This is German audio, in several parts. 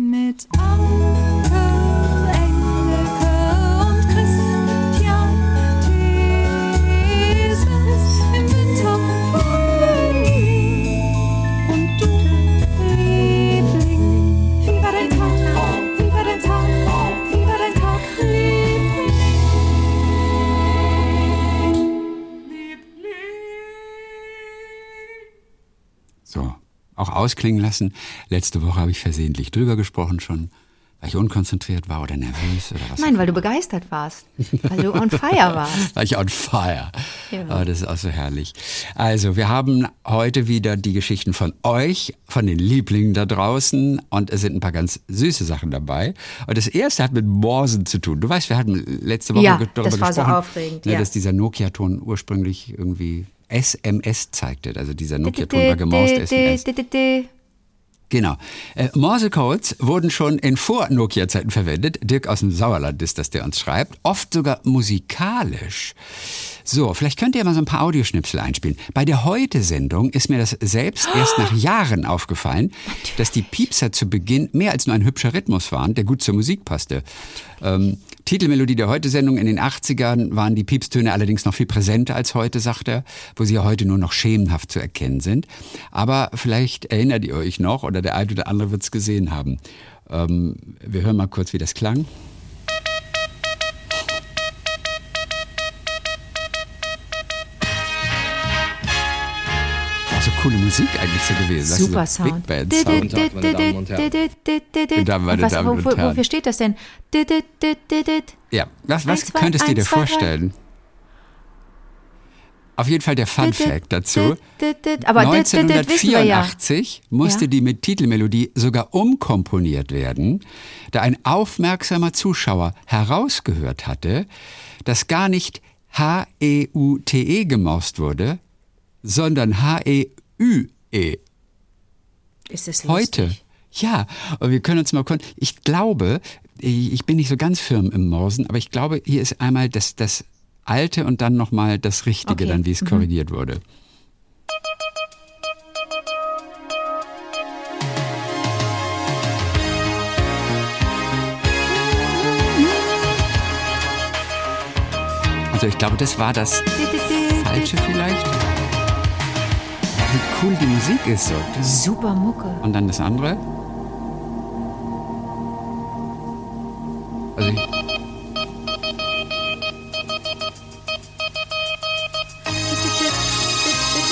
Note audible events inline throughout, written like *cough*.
Mit Anke, ausklingen lassen. Letzte Woche habe ich versehentlich drüber gesprochen schon, weil ich unkonzentriert war oder nervös oder was. Nein, weil du begeistert warst. Weil du on fire *laughs* warst. war ich on fire. Ja. Oh, das ist auch so herrlich. Also, wir haben heute wieder die Geschichten von euch, von den Lieblingen da draußen und es sind ein paar ganz süße Sachen dabei. Und das erste hat mit Morsen zu tun. Du weißt, wir hatten letzte Woche Ja, darüber das war so gesprochen, aufregend, ne, ja. dass dieser Nokia-Ton ursprünglich irgendwie SMS zeigte. Also dieser Nokia-Ton war gemorst SMS. Genau. Äh, Morsecodes wurden schon in Vor-Nokia-Zeiten verwendet. Dirk aus dem Sauerland ist das, der uns schreibt. Oft sogar musikalisch. So, vielleicht könnt ihr mal so ein paar Audioschnipsel einspielen. Bei der Heute-Sendung ist mir das selbst erst nach Jahren aufgefallen, dass die Piepser zu Beginn mehr als nur ein hübscher Rhythmus waren, der gut zur Musik passte. Ähm, Titelmelodie der Heute-Sendung in den 80ern waren die Piepstöne allerdings noch viel präsenter als heute, sagt er, wo sie ja heute nur noch schemenhaft zu erkennen sind. Aber vielleicht erinnert ihr euch noch oder der eine oder andere wird es gesehen haben. Ähm, wir hören mal kurz, wie das klang. So coole Musik eigentlich so gewesen. weißt du, Super so Big Sound. Band Sound. Wofür steht das denn? Ja, was, was Eins, könntest du dir zwei, vorstellen? Auf jeden Fall der Fun Fact dazu. Aber dit, dit, dit wissen wir ja. 1984 musste Ja. die mit Titelmelodie sogar umkomponiert werden, da ein aufmerksamer Zuschauer herausgehört hatte, dass gar nicht H-E-U-T-E gemorst wurde, sondern H-E-U-E. Ist das lustig? Heute. Ja, und wir können uns mal. Ich glaube, ich bin nicht so ganz firm im Morsen, aber ich glaube, hier ist einmal das, das Alte und dann nochmal das Richtige, Okay. dann wie es korrigiert wurde. Also ich glaube, das war das. *laughs* Falsche vielleicht. Wie cool die Musik ist so. Super Mucke. Und dann das andere. Also ich,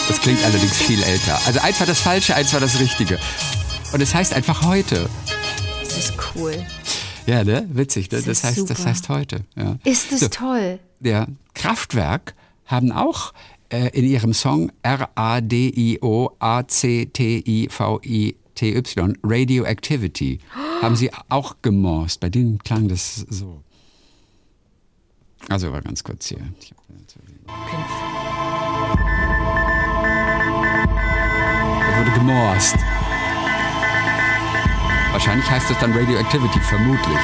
das klingt allerdings viel älter. Also eins war das Falsche, eins war das Richtige. Und es heißt einfach heute. Das ist cool. Ja, ne? Witzig. Ne? Das Das, heißt, das heißt heute. Ja. Ist es So. toll. der Kraftwerk haben auch äh, in ihrem Song R-A-D-I-O-A-C-T-I-V-I-T-Y Radioactivity haben sie auch gemorst. Bei denen klang das so. Also war ganz kurz hier. Da wurde gemorst. Wahrscheinlich heißt das dann Radioactivity, vermutlich.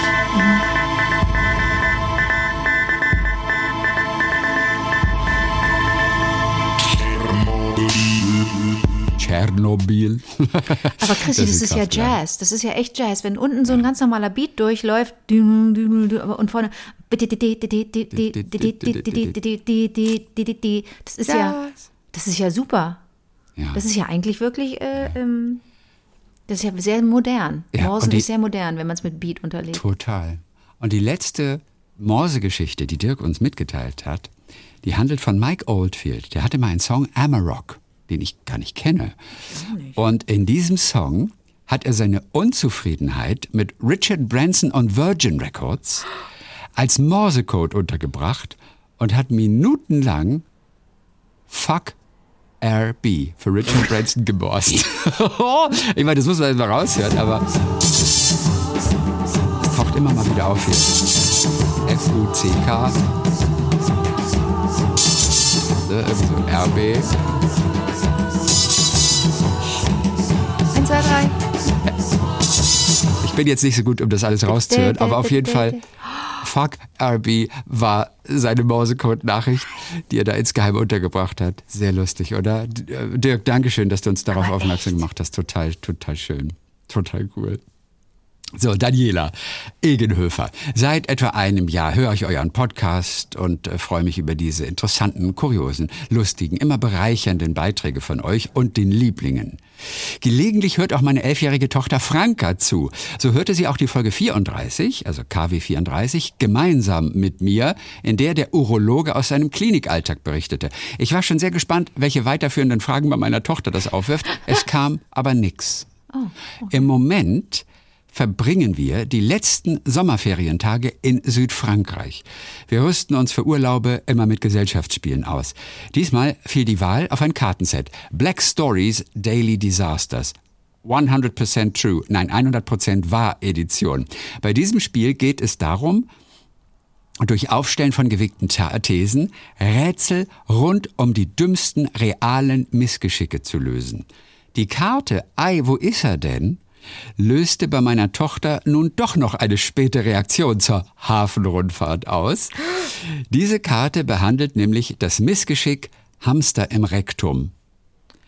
Tschernobyl. Aber Christi, das, ist ist ja Kraftwerk. Jazz. Das ist ja echt Jazz. Wenn unten so ein ganz normaler Beat durchläuft und vorne das ist ja das ist ja super. Ja. Das ist ja eigentlich wirklich äh, ähm, das ist ja sehr modern. Ja, Morsen die- ist sehr modern, wenn man es mit Beat unterlegt. Total. Und die letzte Morse-Geschichte, die Dirk uns mitgeteilt hat, die handelt von Mike Oldfield. Der hatte mal einen Song Amarok, den ich gar nicht kenne. Und in diesem Song hat er seine Unzufriedenheit mit Richard Branson und Virgin Records als Morsecode untergebracht und hat minutenlang Fuck RB für Richard Branson gemorst. *laughs* ich meine, das muss man jetzt mal raushören, aber taucht immer mal wieder auf hier. F-U-C-K. Ne, irgendwie so RB. Zwei, drei. Ich bin jetzt nicht so gut, um das alles rauszuhören, aber auf jeden Fall, fuck RB war seine Morsecode-Nachricht, die er da insgeheim untergebracht hat. Sehr lustig, oder? Äh, Dirk, Dankeschön, dass du uns darauf Aber aufmerksam echt. gemacht hast. Total, total schön. Total cool. So, Daniela Egenhöfer. Seit etwa einem Jahr höre ich euren Podcast und äh, freue mich über diese interessanten, kuriosen, lustigen, immer bereichernden Beiträge von euch und den Lieblingen. Gelegentlich hört auch meine elfjährige Tochter Franka zu. So hörte sie auch die Folge 34, also KW 34, gemeinsam mit mir, in der der Urologe aus seinem Klinikalltag berichtete. Ich war schon sehr gespannt, welche weiterführenden Fragen bei meiner Tochter das aufwirft. Es kam aber nix. Oh, okay. Im Moment verbringen wir die letzten Sommerferientage in Südfrankreich. Wir rüsten uns für Urlaube immer mit Gesellschaftsspielen aus. Diesmal fiel die Wahl auf ein Kartenset. Black Stories Daily Disasters. 100% True, nein, 100% Wahr Edition. Bei diesem Spiel geht es darum, durch Aufstellen von gewickten Thesen Rätsel rund um die dümmsten realen Missgeschicke zu lösen. Die Karte Ei, wo ist er denn? Löste bei meiner Tochter nun doch noch eine späte Reaktion zur Hafenrundfahrt aus. Diese Karte behandelt nämlich das Missgeschick Hamster im Rektum.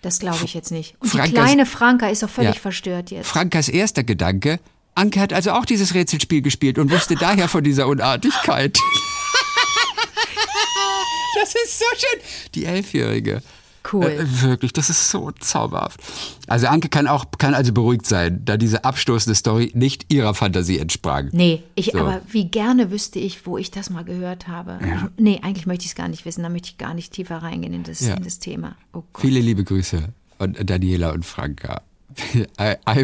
Das glaube ich jetzt nicht. Und Frankas, die kleine Franka ist doch völlig ja, verstört jetzt. Frankas erster Gedanke, Anke hat also auch dieses Rätselspiel gespielt und wusste daher von dieser Unartigkeit. *laughs* das ist so schön. Die Elfjährige. Cool. Äh, wirklich, das ist so zauberhaft. Also Anke kann auch kann also beruhigt sein, da diese abstoßende Story nicht ihrer Fantasie entsprang. Nee, ich so. aber wie gerne wüsste ich, wo ich das mal gehört habe. Ja. nee, eigentlich möchte ich es gar nicht wissen, da möchte ich gar nicht tiefer reingehen in das, ja. in das Thema. Oh Viele liebe Grüße an Daniela und Franka.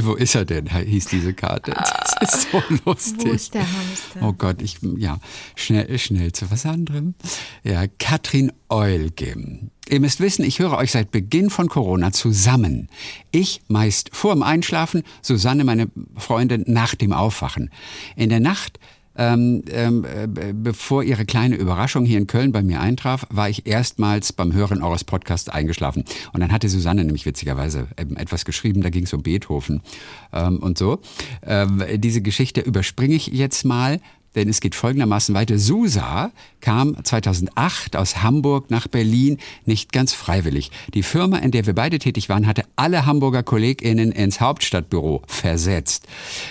Wo ist er denn? hieß diese Karte. Das ist so lustig. Wo ist der Hamster? Oh Gott, ich, ja, schnell, schnell zu was anderem. Ja, Katrin Eulgem. Ihr müsst wissen, ich höre euch seit Beginn von Corona zusammen. Ich meist vor dem Einschlafen, Susanne, meine Freundin, nach dem Aufwachen. In der Nacht ähm, ähm, äh, bevor Ihre kleine Überraschung hier in Köln bei mir eintraf, war ich erstmals beim Hören eures Podcasts eingeschlafen. Und dann hatte Susanne nämlich witzigerweise ähm, etwas geschrieben, da ging es um Beethoven ähm, und so. Ähm, diese Geschichte überspringe ich jetzt mal. Denn es geht folgendermaßen weiter. Susa kam 2008 aus Hamburg nach Berlin nicht ganz freiwillig. Die Firma, in der wir beide tätig waren, hatte alle Hamburger KollegInnen ins Hauptstadtbüro versetzt.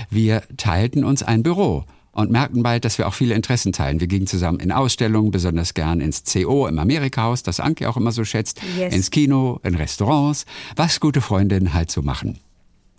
Wir teilten uns ein Büro und merkten bald, dass wir auch viele Interessen teilen. Wir gingen zusammen in Ausstellungen, besonders gern ins CO im Amerikahaus, das Anke auch immer so schätzt, yes. ins Kino, in Restaurants, was gute Freundinnen halt so machen.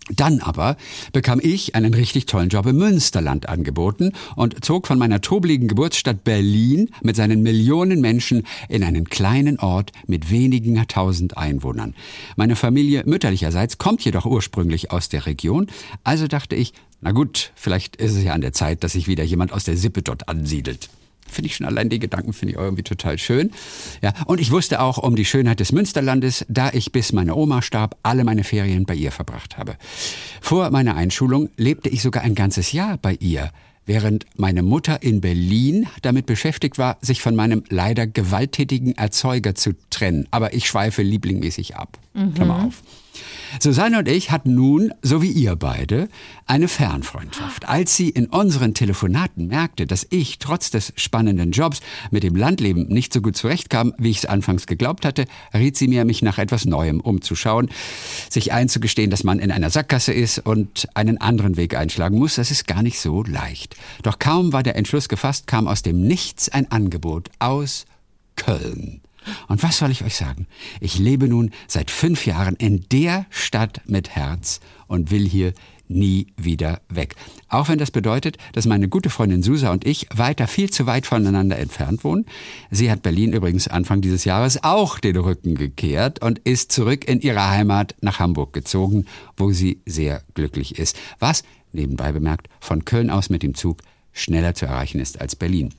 Dann aber bekam ich einen richtig tollen Job im Münsterland angeboten und zog von meiner trubeligen Geburtsstadt Berlin mit seinen Millionen Menschen in einen kleinen Ort mit wenigen tausend Einwohnern. Meine Familie mütterlicherseits kommt jedoch ursprünglich aus der Region, also dachte ich, na gut, vielleicht ist es ja an der Zeit, dass sich wieder jemand aus der Sippe dort ansiedelt. Finde ich schon allein die Gedanken finde ich irgendwie total schön. Ja, und ich wusste auch um die Schönheit des Münsterlandes, da ich bis meine Oma starb, alle meine Ferien bei ihr verbracht habe. Vor meiner Einschulung lebte ich sogar ein ganzes Jahr bei ihr während meine Mutter in Berlin damit beschäftigt war, sich von meinem leider gewalttätigen Erzeuger zu trennen. Aber ich schweife lieblingmäßig ab. Mhm. Klammer auf. Susanne und ich hatten nun, so wie ihr beide, eine Fernfreundschaft. Als sie in unseren Telefonaten merkte, dass ich trotz des spannenden Jobs mit dem Landleben nicht so gut zurechtkam, wie ich es anfangs geglaubt hatte, riet sie mir, mich nach etwas Neuem umzuschauen, sich einzugestehen, dass man in einer Sackgasse ist und einen anderen Weg einschlagen muss. Das ist gar nicht so leicht. Doch kaum war der Entschluss gefasst, kam aus dem Nichts ein Angebot aus Köln. Und was soll ich euch sagen? Ich lebe nun seit fünf Jahren in der Stadt mit Herz und will hier nie wieder weg. Auch wenn das bedeutet, dass meine gute Freundin Susa und ich weiter viel zu weit voneinander entfernt wohnen. Sie hat Berlin übrigens Anfang dieses Jahres auch den Rücken gekehrt und ist zurück in ihre Heimat nach Hamburg gezogen, wo sie sehr glücklich ist. Was, nebenbei bemerkt, von Köln aus mit dem Zug schneller zu erreichen ist als Berlin.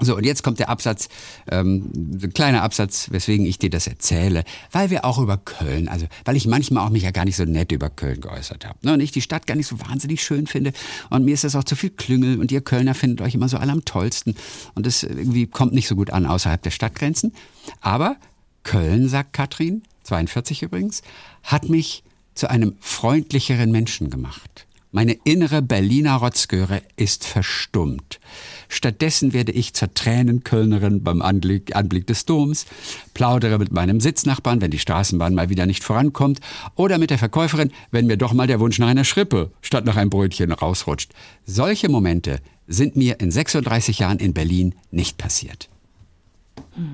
So, und jetzt kommt der Absatz, ähm, ein kleiner Absatz, weswegen ich dir das erzähle, weil wir auch über Köln, also weil ich manchmal auch mich ja gar nicht so nett über Köln geäußert habe. Ne, und ich die Stadt gar nicht so wahnsinnig schön finde. Und mir ist das auch zu viel Klüngel und ihr Kölner findet euch immer so alle am tollsten. Und das irgendwie kommt nicht so gut an außerhalb der Stadtgrenzen. Aber Köln, sagt Katrin, 42 übrigens, hat mich zu einem freundlicheren Menschen gemacht. Meine innere Berliner Rotzgöre ist verstummt. Stattdessen werde ich zur Tränenkölnerin beim Anblick, Anblick des Doms, plaudere mit meinem Sitznachbarn, wenn die Straßenbahn mal wieder nicht vorankommt, oder mit der Verkäuferin, wenn mir doch mal der Wunsch nach einer Schrippe statt nach einem Brötchen rausrutscht. Solche Momente sind mir in 36 Jahren in Berlin nicht passiert.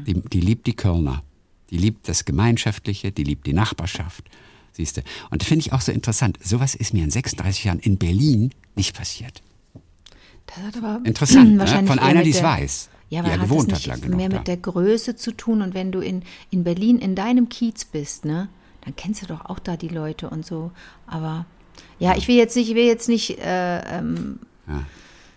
Die, die liebt die Kölner. Die liebt das Gemeinschaftliche, die liebt die Nachbarschaft. Siehste. Und das finde ich auch so interessant. Sowas ist mir in 36 Jahren in Berlin nicht passiert. Das hat aber Interessant, ne? von einer, die es weiß, Ja, aber ja hat gewohnt das hat nicht genug mehr da. mit der Größe zu tun und wenn du in, in Berlin in deinem Kiez bist, ne, dann kennst du doch auch da die Leute und so. Aber ja, ich will jetzt nicht, ich will jetzt nicht äh, ähm,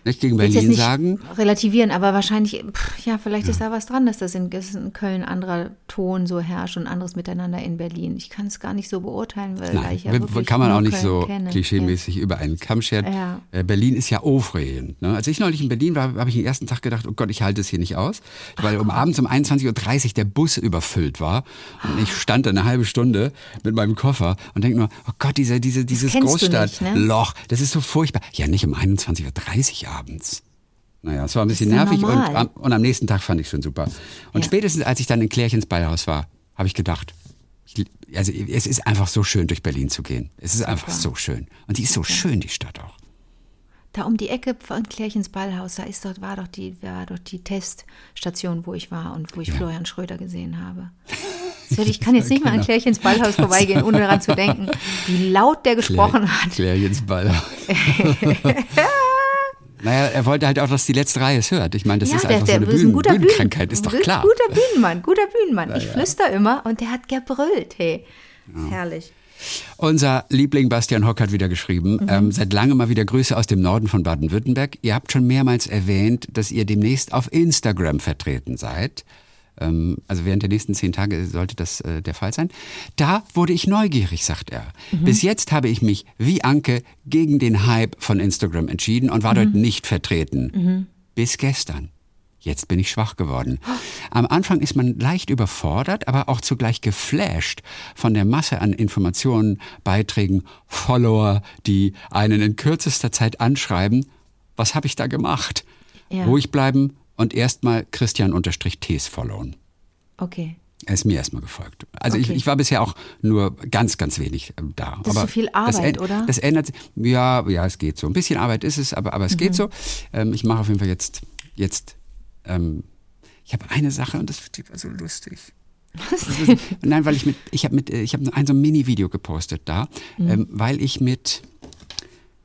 Nicht gegen Berlin nicht sagen, relativieren, aber wahrscheinlich, pff, ja, vielleicht ist da was dran, dass das in, dass in Köln anderer Ton so herrscht und anderes Miteinander in Berlin. Ich kann es gar nicht so beurteilen, weil Nein, ich ja wir- wirklich kann man auch nicht Köln so kenne. klischeemäßig über einen Kamm scheren. Ja. Äh, Berlin ist ja aufregend. Ne? Als ich neulich in Berlin war, habe ich den ersten Tag gedacht, oh Gott, ich halte es hier nicht aus, weil um abends um 21.30 Uhr der Bus überfüllt war und ich stand da eine halbe Stunde mit meinem Koffer und denke nur, oh Gott, diese, diese, dieses nicht, ne? Großstadtloch, das ist so furchtbar. Ja, nicht um 21.30 Uhr abends. Naja, es war ein bisschen ja nervig und am, und am nächsten Tag fand ich schon super. Und Ja. spätestens als ich dann in Klärchens Ballhaus war, habe ich gedacht, ich, also es ist einfach so schön, durch Berlin zu gehen. Es ist einfach so schön. Und die ist so schön, die Stadt auch. Da um die Ecke von Klärchens Ballhaus, da ist dort, war doch die, war doch die Teststation, wo ich war und wo ich Florian Schröder gesehen habe. *laughs* Ich kann jetzt nicht mal an Genau. Klärchens Ballhaus *laughs* vorbeigehen, ohne daran zu denken, wie laut der gesprochen hat. Klärchens Ballhaus. *laughs* naja, er wollte halt auch, dass die letzte Reihe es hört. Ich meine, das ist einfach so eine Bühnen, Bühnenkrankheit, ist doch Bühnen- klar. Guter Bühnenmann, guter Bühnenmann. Ich flüster immer und der hat gebrüllt, hey. Herrlich. Unser Liebling Bastian Hock hat wieder geschrieben, Mhm. ähm, seit langem mal wieder Grüße aus dem Norden von Baden-Württemberg. Ihr habt schon mehrmals erwähnt, dass ihr demnächst auf Instagram vertreten seid. Ähm, also während der nächsten zehn Tage sollte das äh, der Fall sein. Da wurde ich neugierig, sagt er. Mhm. Bis jetzt habe ich mich wie Anke gegen den Hype von Instagram entschieden und war Mhm. dort nicht vertreten. Bis gestern. Jetzt bin ich schwach geworden. Am Anfang ist man leicht überfordert, aber auch zugleich geflasht von der Masse an Informationen, Beiträgen, Follower, die einen in kürzester Zeit anschreiben. Was habe ich da gemacht? Ja. Ruhig bleiben und erstmal Christian-Ts followen. Okay. Er ist mir erstmal gefolgt. Also ich, Okay. ich war bisher auch nur ganz, ganz wenig ähm, da. Das ist so viel Arbeit, das, oder? Das ändert sich. Ja, ja, es geht so. Ein bisschen Arbeit ist es, aber, aber es Mhm. geht so. Ähm, ich mache auf jeden Fall jetzt, jetzt ähm, ich habe eine Sache und das war so lustig. Was ist- Nein, weil ich mit, ich habe mit, äh, ich habe ein so ein Mini-Video gepostet da, Mhm. ähm, weil ich mit,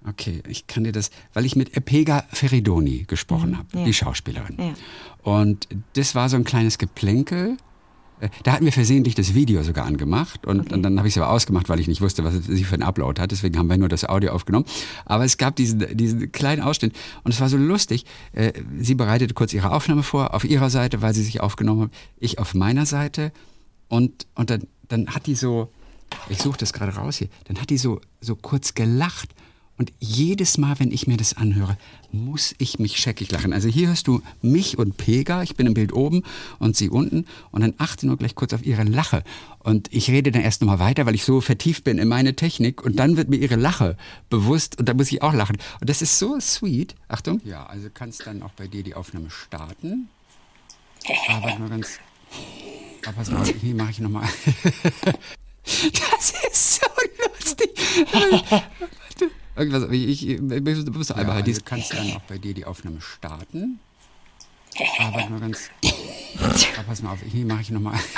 okay, ich kann dir das, weil ich mit Epega Feridoni gesprochen habe, Mhm. ja. die Schauspielerin. Ja. Und das war so ein kleines Geplänkel. Äh, Da hatten wir versehentlich das Video sogar angemacht und, und dann habe ich es aber ausgemacht, weil ich nicht wusste, was sie für einen Upload hat. Deswegen haben wir nur das Audio aufgenommen. Aber es gab diesen, diesen kleinen Ausschnitt und es war so lustig. Äh, Sie bereitete kurz ihre Aufnahme vor, auf ihrer Seite, weil sie sich aufgenommen hat, ich auf meiner Seite. Und, und dann, dann hat die so, ich suche das gerade raus hier, dann hat die so, so kurz gelacht. Und jedes Mal, wenn ich mir das anhöre, muss ich mich scheckig lachen. Also hier hörst du mich und Pega, ich bin im Bild oben und sie unten. Und dann achte nur gleich kurz auf ihre Lache. Und ich rede dann erst nochmal weiter, weil ich so vertieft bin in meine Technik. Und dann wird mir ihre Lache bewusst und da muss ich auch lachen. Und das ist so sweet. Achtung. Ja, also kannst dann auch bei dir die Aufnahme starten. Aber nur ganz... Aber pass mal, hier mache ich nochmal... *laughs* Das ist so lustig. *laughs* Irgendwas, ich, ich, ich muss einmal halt. Also kannst dann auch bei dir die Aufnahme starten. *laughs* Aber nur ganz. Aber pass mal auf, hier mache ich nochmal. *laughs*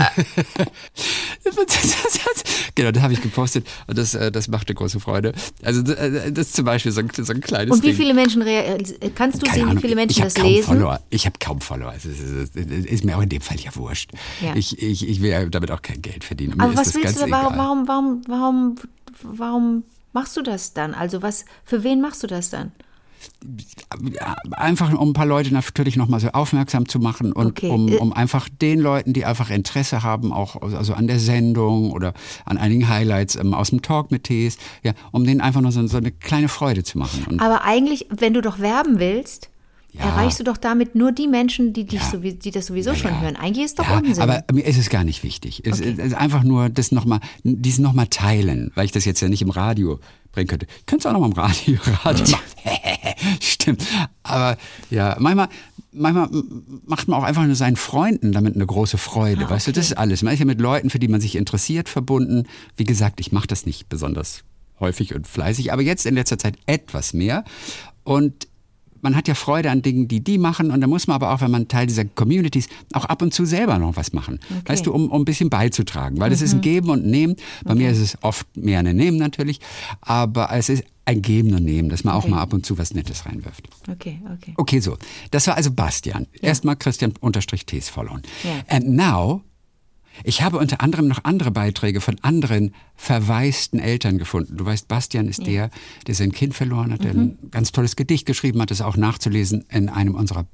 genau, das habe ich gepostet und das, äh, das machte große Freude. Also das, äh, das ist zum Beispiel so ein, so ein kleines Und wie Ding. viele Menschen, rea- äh, kannst du Keine sehen, wie Ahnung, viele ich Menschen das kaum lesen? Follower. Ich habe kaum Follower. Es ist, es ist, es ist mir auch in dem Fall ja wurscht. Ja. Ich, ich, ich will ja damit auch kein Geld verdienen. Mir Aber ist was das willst ganz du, warum, warum, warum, warum, warum machst du das dann? Also was, für wen machst du das dann? Einfach um ein paar Leute natürlich nochmal so aufmerksam zu machen und Okay. um, Äh, um einfach den Leuten, die einfach Interesse haben, auch also an der Sendung oder an einigen Highlights ähm, aus dem Talk mit Tees, ja, um denen einfach nur so, so eine kleine Freude zu machen. Und Aber eigentlich, wenn du doch werben willst, ja. erreichst du doch damit nur die Menschen, die, dich ja. so, die das sowieso ja, schon hören. Eigentlich ist doch Unsinn. Aber mir ist es gar nicht wichtig. Es okay. ist einfach nur das nochmal, dies nochmal teilen, weil ich das jetzt ja nicht im Radio bringen könnte. Ich könnte es auch noch mal im Radio, *laughs* Radio machen. *laughs* Stimmt. Aber ja, manchmal, manchmal macht man auch einfach nur seinen Freunden damit eine große Freude. Ah, okay. Weißt du, das ist alles. Man ist ja mit Leuten, für die man sich interessiert, verbunden. Wie gesagt, ich mache das nicht besonders häufig und fleißig, aber jetzt in letzter Zeit etwas mehr. Und man hat ja Freude an Dingen, die die machen und da muss man aber auch, wenn man Teil dieser Communities, auch ab und zu selber noch was machen. Okay. Weißt du, um, um ein bisschen beizutragen, weil mhm. ist ein mhm. Geben und Nehmen. Bei okay. mir ist es oft mehr ein Nehmen natürlich, aber es ist ein Geben und Nehmen, dass man okay. auch mal ab und zu was Nettes reinwirft. Okay, okay. Okay, so. Das war also Bastian. Ja. Erstmal Christian unterstrich Tees followen. Ja. And now ich habe unter anderem noch andere Beiträge von anderen verwaisten Eltern gefunden. Du weißt, Bastian ist ja. der, der sein Kind verloren hat, der mhm. ein ganz tolles Gedicht geschrieben hat, das auch nachzulesen in einem unserer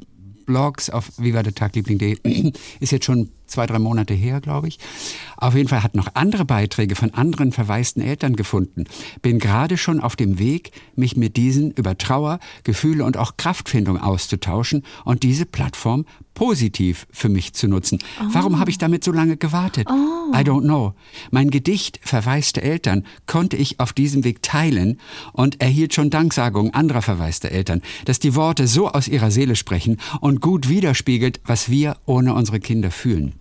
Blogs auf vivadertagliebling.de. *clears throat* Ist jetzt schon zwei, drei Monate her, glaube ich. Auf jeden Fall hat noch andere Beiträge von anderen verwaisten Eltern gefunden. Bin gerade schon auf dem Weg, mich mit diesen über Trauer, Gefühle und auch Kraftfindung auszutauschen und diese Plattform positiv für mich zu nutzen. Oh. Warum habe ich damit so lange gewartet? Oh. I don't know. Mein Gedicht Verwaiste Eltern konnte ich auf diesem Weg teilen und erhielt schon Danksagungen anderer verwaister Eltern, dass die Worte so aus ihrer Seele sprechen und gut widerspiegelt, was wir ohne unsere Kinder fühlen.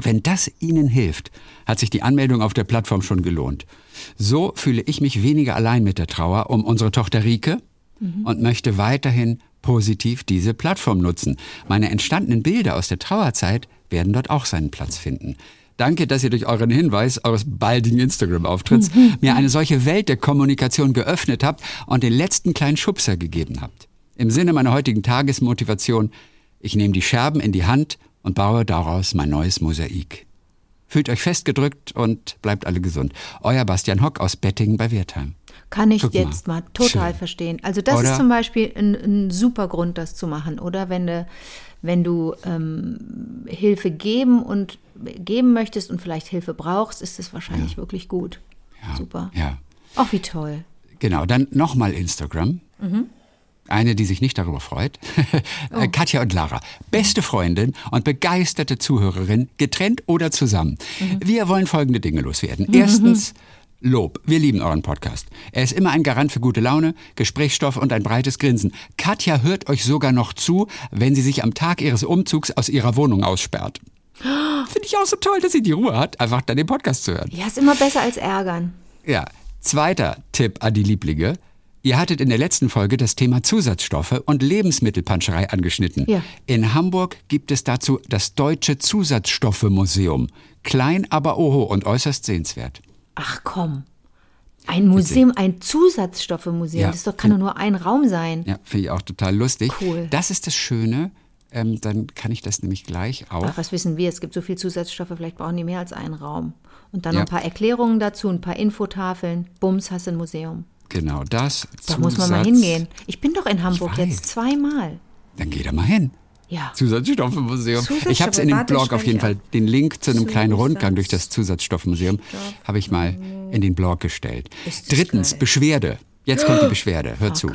Wenn das Ihnen hilft, hat sich die Anmeldung auf der Plattform schon gelohnt. So fühle ich mich weniger allein mit der Trauer um unsere Tochter Rike mhm. und möchte weiterhin positiv diese Plattform nutzen. Meine entstandenen Bilder aus der Trauerzeit werden dort auch seinen Platz finden. Danke, dass ihr durch euren Hinweis eures baldigen Instagram-Auftritts mhm. *laughs* mir eine solche Welt der Kommunikation geöffnet habt und den letzten kleinen Schubser gegeben habt. Im Sinne meiner heutigen Tagesmotivation, ich nehme die Scherben in die Hand und baue daraus mein neues Mosaik. Fühlt euch festgedrückt und bleibt alle gesund. Euer Bastian Hock aus Bettingen bei Wertheim. Kann ich Guck jetzt mal, mal total Schön. verstehen. Also das oder? ist zum Beispiel ein, ein, super Grund, das zu machen. Oder wenn du, wenn du ähm, Hilfe geben und geben möchtest und vielleicht Hilfe brauchst, ist es wahrscheinlich ja. wirklich gut. Ja. Super. Ja. Ach, wie toll. Genau, dann nochmal Instagram. Mhm. Eine, die sich nicht darüber freut. *laughs* Oh. Katja und Lara. Beste Freundin und begeisterte Zuhörerin, getrennt oder zusammen. Mhm. Wir wollen folgende Dinge loswerden. Erstens, *laughs* Lob. Wir lieben euren Podcast. Er ist immer ein Garant für gute Laune, Gesprächsstoff und ein breites Grinsen. Katja hört euch sogar noch zu, wenn sie sich am Tag ihres Umzugs aus ihrer Wohnung aussperrt. *gasps* Finde ich auch so toll, dass sie die Ruhe hat, einfach dann den Podcast zu hören. Ja, ist immer besser als ärgern. Ja. Zweiter Tipp an die Lieblinge. Ihr hattet in der letzten Folge das Thema Zusatzstoffe und Lebensmittelpanscherei angeschnitten. Ja. In Hamburg gibt es dazu das Deutsche Zusatzstoffe-Museum. Klein, aber oho und äußerst sehenswert. Ach komm. Ein Museum, ein Zusatzstoffe-Museum, ja, das doch, kann doch nur ein Raum sein. Ja, finde ich auch total lustig. Cool. Das ist das Schöne. Ähm, dann kann ich das nämlich gleich auch. Ach, was wissen wir? Es gibt so viele Zusatzstoffe, vielleicht brauchen die mehr als einen Raum. Und dann ja. noch ein paar Erklärungen dazu, ein paar Infotafeln. Bums, hast du ein Museum. Genau, das. Da Zusatz muss man mal hingehen. Ich bin doch in Hamburg jetzt zweimal. Dann geh da mal hin. Ja. Zusatzstoffmuseum. Zusatzstoffe, ich habe es in dem Blog auf jeden Fall, den Link zu einem kleinen Rundgang durch das Zusatzstoffmuseum habe ich mal in den Blog gestellt. Drittens, geil. Beschwerde. Jetzt kommt die Beschwerde. Hör Fuck. zu.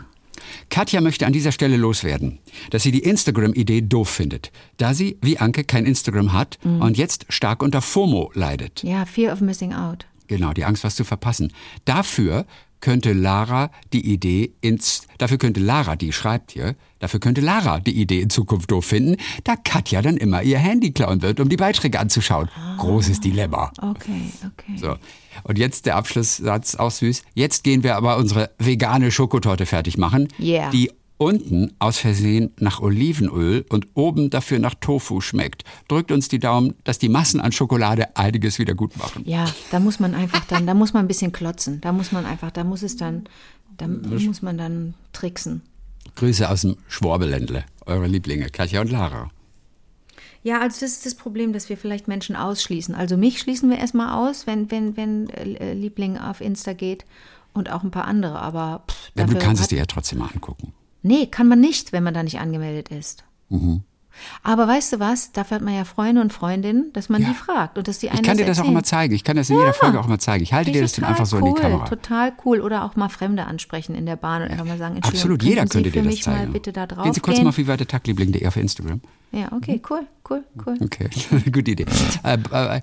Katja möchte an dieser Stelle loswerden, dass sie die Instagram-Idee doof findet, da sie, wie Anke, kein Instagram hat mhm. und jetzt stark unter FOMO leidet. Ja, Fear of Missing Out. Genau, die Angst, was zu verpassen. Dafür könnte Lara die Idee ins, dafür könnte Lara, die schreibt hier, dafür könnte Lara die Idee in Zukunft doof finden, da Katja dann immer ihr Handy klauen wird, um die Beiträge anzuschauen. Ah, Großes Dilemma. Okay, okay. So. Und jetzt der Abschlusssatz, auch süß. Jetzt gehen wir aber unsere vegane Schokotorte fertig machen, yeah. die unten aus Versehen nach Olivenöl und oben dafür nach Tofu schmeckt. Drückt uns die Daumen, dass die Massen an Schokolade einiges wieder gut machen. Ja, da muss man einfach dann, da muss man ein bisschen klotzen. Da muss man einfach, da muss es dann, da muss man dann tricksen. Grüße aus dem Schwabeländle, eure Lieblinge, Katja und Lara. Ja, also das ist das Problem, dass wir vielleicht Menschen ausschließen. Also mich schließen wir erstmal aus, wenn, wenn, wenn äh, Liebling auf Insta geht und auch ein paar andere, aber pff, ja, du kannst es dir ja trotzdem mal angucken. Nee, kann man nicht, wenn man da nicht angemeldet ist. Mhm. Aber weißt du was? Dafür hat man ja Freunde und Freundinnen, dass man ja. die fragt und dass die Ich kann dir das auch immer zeigen. Ich kann das in ja. jeder Folge auch immer zeigen. Ich halte dir das dann einfach so cool, in die Kamera. Total cool. Oder auch mal Fremde ansprechen in der Bahn und einfach mal sagen, Absolut, jeder könnte Sie dir das zeigen. Mal bitte da drauf gehen Sie kurz gehen. mal auf vivatetagliebling.de auf Instagram. Ja, okay, cool, cool, cool. Okay, *laughs* gute Idee. Äh, äh,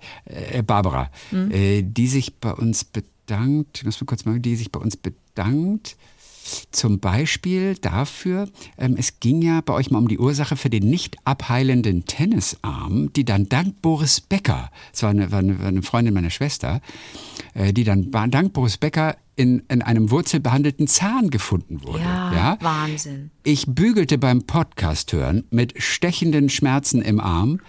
äh, Barbara, mhm. die sich bei uns bedankt, ich muss mal kurz mal, die sich bei uns bedankt zum Beispiel dafür, ähm, es ging ja bei euch mal um die Ursache für den nicht abheilenden Tennisarm, die dann dank Boris Becker, das war eine, war eine, war eine Freundin meiner Schwester, äh, die dann dank Boris Becker in, in einem wurzelbehandelten Zahn gefunden wurde. Ja, ja, Wahnsinn. Ich bügelte beim Podcast hören mit stechenden Schmerzen im Arm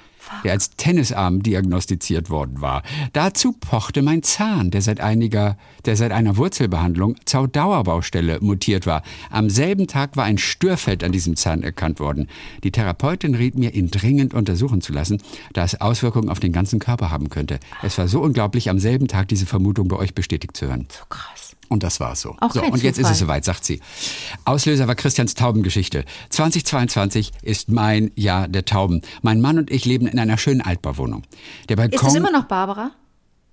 der als Tennisarm diagnostiziert worden war. Dazu pochte mein Zahn, der seit einiger, der seit einer Wurzelbehandlung zur Dauerbaustelle mutiert war. Am selben Tag war ein Störfeld an diesem Zahn erkannt worden. Die Therapeutin riet mir, ihn dringend untersuchen zu lassen, da es Auswirkungen auf den ganzen Körper haben könnte. Es war so unglaublich, am selben Tag diese Vermutung bei euch bestätigt zu hören. So krass. Und das war so. Auch so und jetzt ist es soweit, sagt sie. Auslöser war Christians Taubengeschichte. 2022 ist mein Jahr der Tauben. Mein Mann und ich leben in einer schönen Altbauwohnung. Der Balkon, ist das immer noch Barbara?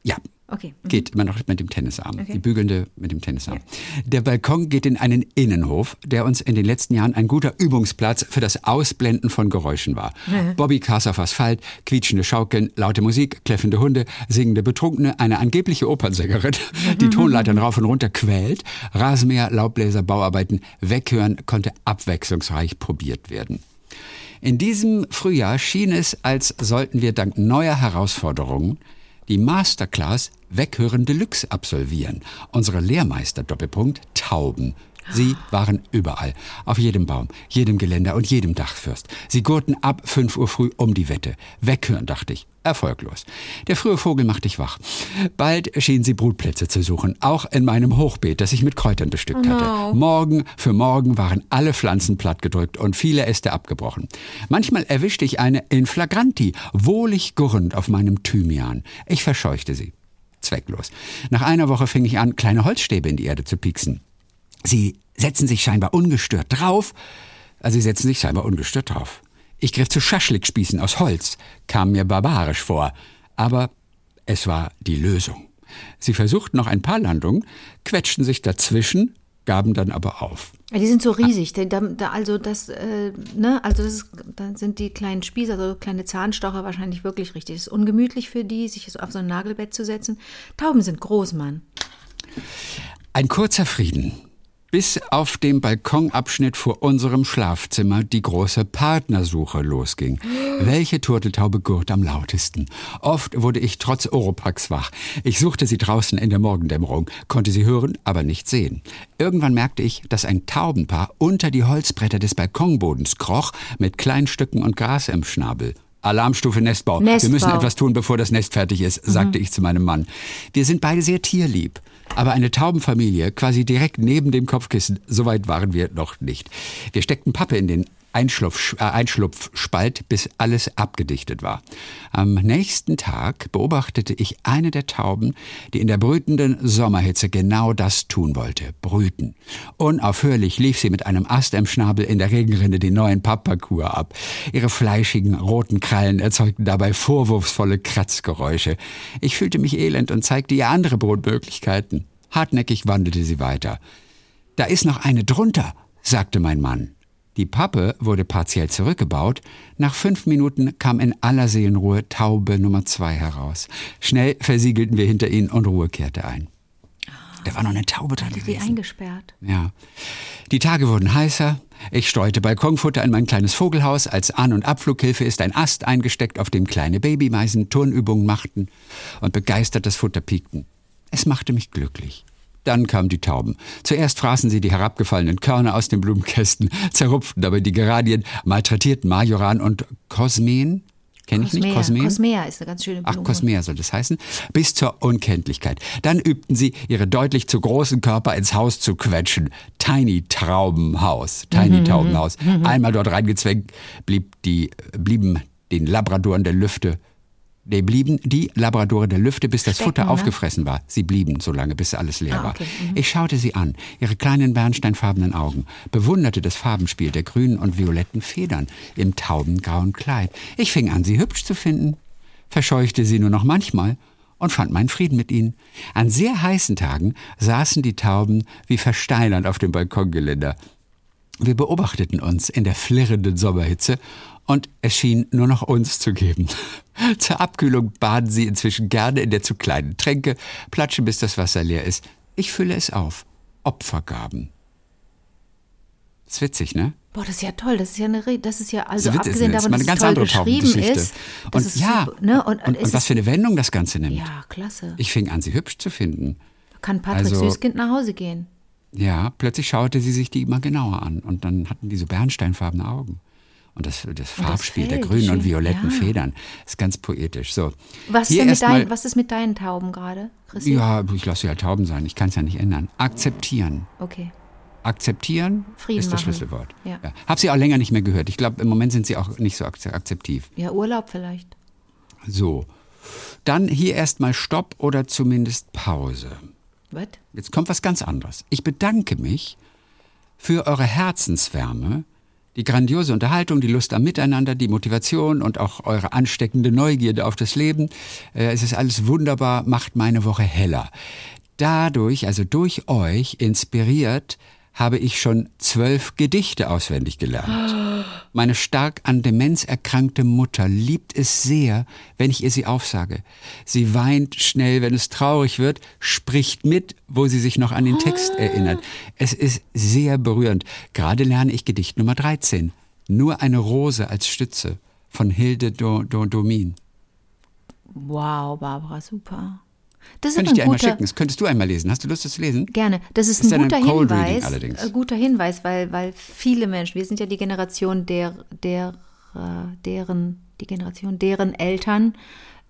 Ja, Okay. Mhm. Geht immer noch mit dem Tennisarm. Okay. Die bügelnde mit dem Tennisarm. Ja. Der Balkon geht in einen Innenhof, der uns in den letzten Jahren ein guter Übungsplatz für das Ausblenden von Geräuschen war. Mhm. Bobbycars auf Asphalt, quietschende Schaukeln, laute Musik, kläffende Hunde, singende Betrunkene, eine angebliche Opernsängerin, die Tonleitern rauf und runter quält, Rasenmäher, Laubbläser, Bauarbeiten, weghören konnte abwechslungsreich probiert werden. In diesem Frühjahr schien es, als sollten wir dank neuer Herausforderungen die Masterclass Weghören Deluxe absolvieren. Unsere Lehrmeister Doppelpunkt Tauben. Sie waren überall, auf jedem Baum, jedem Geländer und jedem Dachfürst. Sie gurten ab 5 Uhr früh um die Wette. Weghören, dachte ich. Erfolglos. Der frühe Vogel macht dich wach. Bald schienen sie Brutplätze zu suchen, auch in meinem Hochbeet, das ich mit Kräutern bestückt Oh hatte. no. Morgen für morgen waren alle Pflanzen plattgedrückt und viele Äste abgebrochen. Manchmal erwischte ich eine in flagranti, wohlig gurrend auf meinem Thymian. Ich verscheuchte sie. Zwecklos. Nach einer Woche fing ich an, kleine Holzstäbe in die Erde zu pieksen. Sie setzen sich scheinbar ungestört drauf. Also sie setzen sich scheinbar ungestört drauf. Ich griff zu Schaschlikspießen aus Holz, kam mir barbarisch vor. Aber es war die Lösung. Sie versuchten noch ein paar Landungen, quetschten sich dazwischen, gaben dann aber auf. Die sind so riesig. Also das, äh, ne, also das ist, dann sind die kleinen Spießer, also kleine Zahnstocher wahrscheinlich wirklich richtig. Es ist ungemütlich für die, sich auf so ein Nagelbett zu setzen. Tauben sind groß, Mann. Ein kurzer Frieden. Bis auf dem Balkonabschnitt vor unserem Schlafzimmer die große Partnersuche losging. Welche Turteltaube gurt am lautesten? Oft wurde ich trotz Oropax wach. Ich suchte sie draußen in der Morgendämmerung, konnte sie hören, aber nicht sehen. Irgendwann merkte ich, dass ein Taubenpaar unter die Holzbretter des Balkonbodens kroch, mit Kleinstücken und Gras im Schnabel. Alarmstufe Nestbau. Nestbau. Wir müssen etwas tun, bevor das Nest fertig ist, sagte ich zu meinem Mann. Wir sind beide sehr tierlieb. Aber eine Taubenfamilie, quasi direkt neben dem Kopfkissen, so weit waren wir noch nicht. Wir steckten Pappe in den Einschlupf, äh, Einschlupfspalt, bis alles abgedichtet war. Am nächsten Tag beobachtete ich eine der Tauben, die in der brütenden Sommerhitze genau das tun wollte, brüten. Unaufhörlich lief sie mit einem Ast im Schnabel in der Regenrinne den neuen Pappparcours ab. Ihre fleischigen, roten Krallen erzeugten dabei vorwurfsvolle Kratzgeräusche. Ich fühlte mich elend und zeigte ihr andere Brutmöglichkeiten. Hartnäckig wandelte sie weiter. Da ist noch eine drunter, sagte mein Mann. Die Pappe wurde partiell zurückgebaut. Nach fünf Minuten kam in aller Seelenruhe Taube Nummer zwei heraus. Schnell versiegelten wir hinter ihnen und Ruhe kehrte ein. Da war noch eine Taube drin Die eingesperrt. Ja. Die Tage wurden heißer. Ich streute Balkonfutter in mein kleines Vogelhaus. Als An- und Abflughilfe ist ein Ast eingesteckt, auf dem kleine Babymeisen Turnübungen machten und begeistert das Futter piekten. Es machte mich glücklich. Dann kamen die Tauben. Zuerst fraßen sie die herabgefallenen Körner aus den Blumenkästen, zerrupften dabei die Geranien, malträtierten Majoran und Kosmeen. Kenn ich nicht? Kosmeen? Kosmea ist eine ganz schöne Blume. Ach, Kosmea soll das heißen. Bis zur Unkenntlichkeit. Dann übten sie, ihre deutlich zu großen Körper ins Haus zu quetschen. Tiny Traubenhaus. Tiny Taubenhaus. Einmal dort reingezwängt, blieb die, blieben den Labradoren der Lüfte Die blieben die Labradore der Lüfte, bis das Stecken, Futter ne? aufgefressen war. Sie blieben so lange, bis alles leer ah, okay. war. Mhm. Ich schaute sie an, ihre kleinen bernsteinfarbenen Augen, bewunderte das Farbenspiel der grünen und violetten Federn im taubengrauen Kleid. Ich fing an, sie hübsch zu finden, verscheuchte sie nur noch manchmal und fand meinen Frieden mit ihnen. An sehr heißen Tagen saßen die Tauben wie versteinernd auf dem Balkongeländer. Wir beobachteten uns in der flirrenden Sommerhitze und es schien nur noch uns zu geben. *laughs* Zur Abkühlung baden sie inzwischen gerne in der zu kleinen Tränke, platschen bis das Wasser leer ist. Ich fülle es auf. Opfergaben. Ist witzig, ne? Boah, das ist ja toll. Das ist ja eine, das ist ja also das abgesehen davon, dass es ganz toll andere geschrieben ist. Und ja, super, ne? und, und, und was für eine Wendung das Ganze nimmt. Ja, klasse. Ich fing an, sie hübsch zu finden. Kann Patrick also, Süßkind nach Hause gehen? Ja, plötzlich schaute sie sich die immer genauer an und dann hatten die so bernsteinfarbene Augen. Und das, das Farbspiel das der grünen und violetten ja. Federn ist ganz poetisch. So, was, ist mit dein, was ist mit deinen Tauben gerade, Ja, ich lasse sie halt Tauben sein. Ich kann es ja nicht ändern. Akzeptieren. Okay. Akzeptieren Frieden ist das machen. Schlüsselwort. Ja. Ja. Hab sie auch länger nicht mehr gehört. Ich glaube, im Moment sind sie auch nicht so akzeptiv. Ja, Urlaub vielleicht. So. Dann hier erstmal Stopp oder zumindest Pause. Was? Jetzt kommt was ganz anderes. Ich bedanke mich für eure Herzenswärme, die grandiose Unterhaltung, die Lust am Miteinander, die Motivation und auch eure ansteckende Neugierde auf das Leben. Äh, es ist alles wunderbar, macht meine Woche heller. Dadurch, also durch euch, inspiriert, habe ich schon zwölf Gedichte auswendig gelernt. Meine stark an Demenz erkrankte Mutter liebt es sehr, wenn ich ihr sie aufsage. Sie weint schnell, wenn es traurig wird, spricht mit, wo sie sich noch an den Text erinnert. Es ist sehr berührend. Gerade lerne ich Gedicht Nummer 13. Nur eine Rose als Stütze von Hilde Domin. Wow, Barbara, super. Das Könnte ich dir einmal schicken. Das könntest du einmal lesen. Hast du Lust, das zu lesen? Gerne. Das ist, das ein guter Cold Hinweis. allerdings. Ein guter Hinweis, weil, weil viele Menschen, wir sind ja die Generation der, der, deren, die Generation, deren Eltern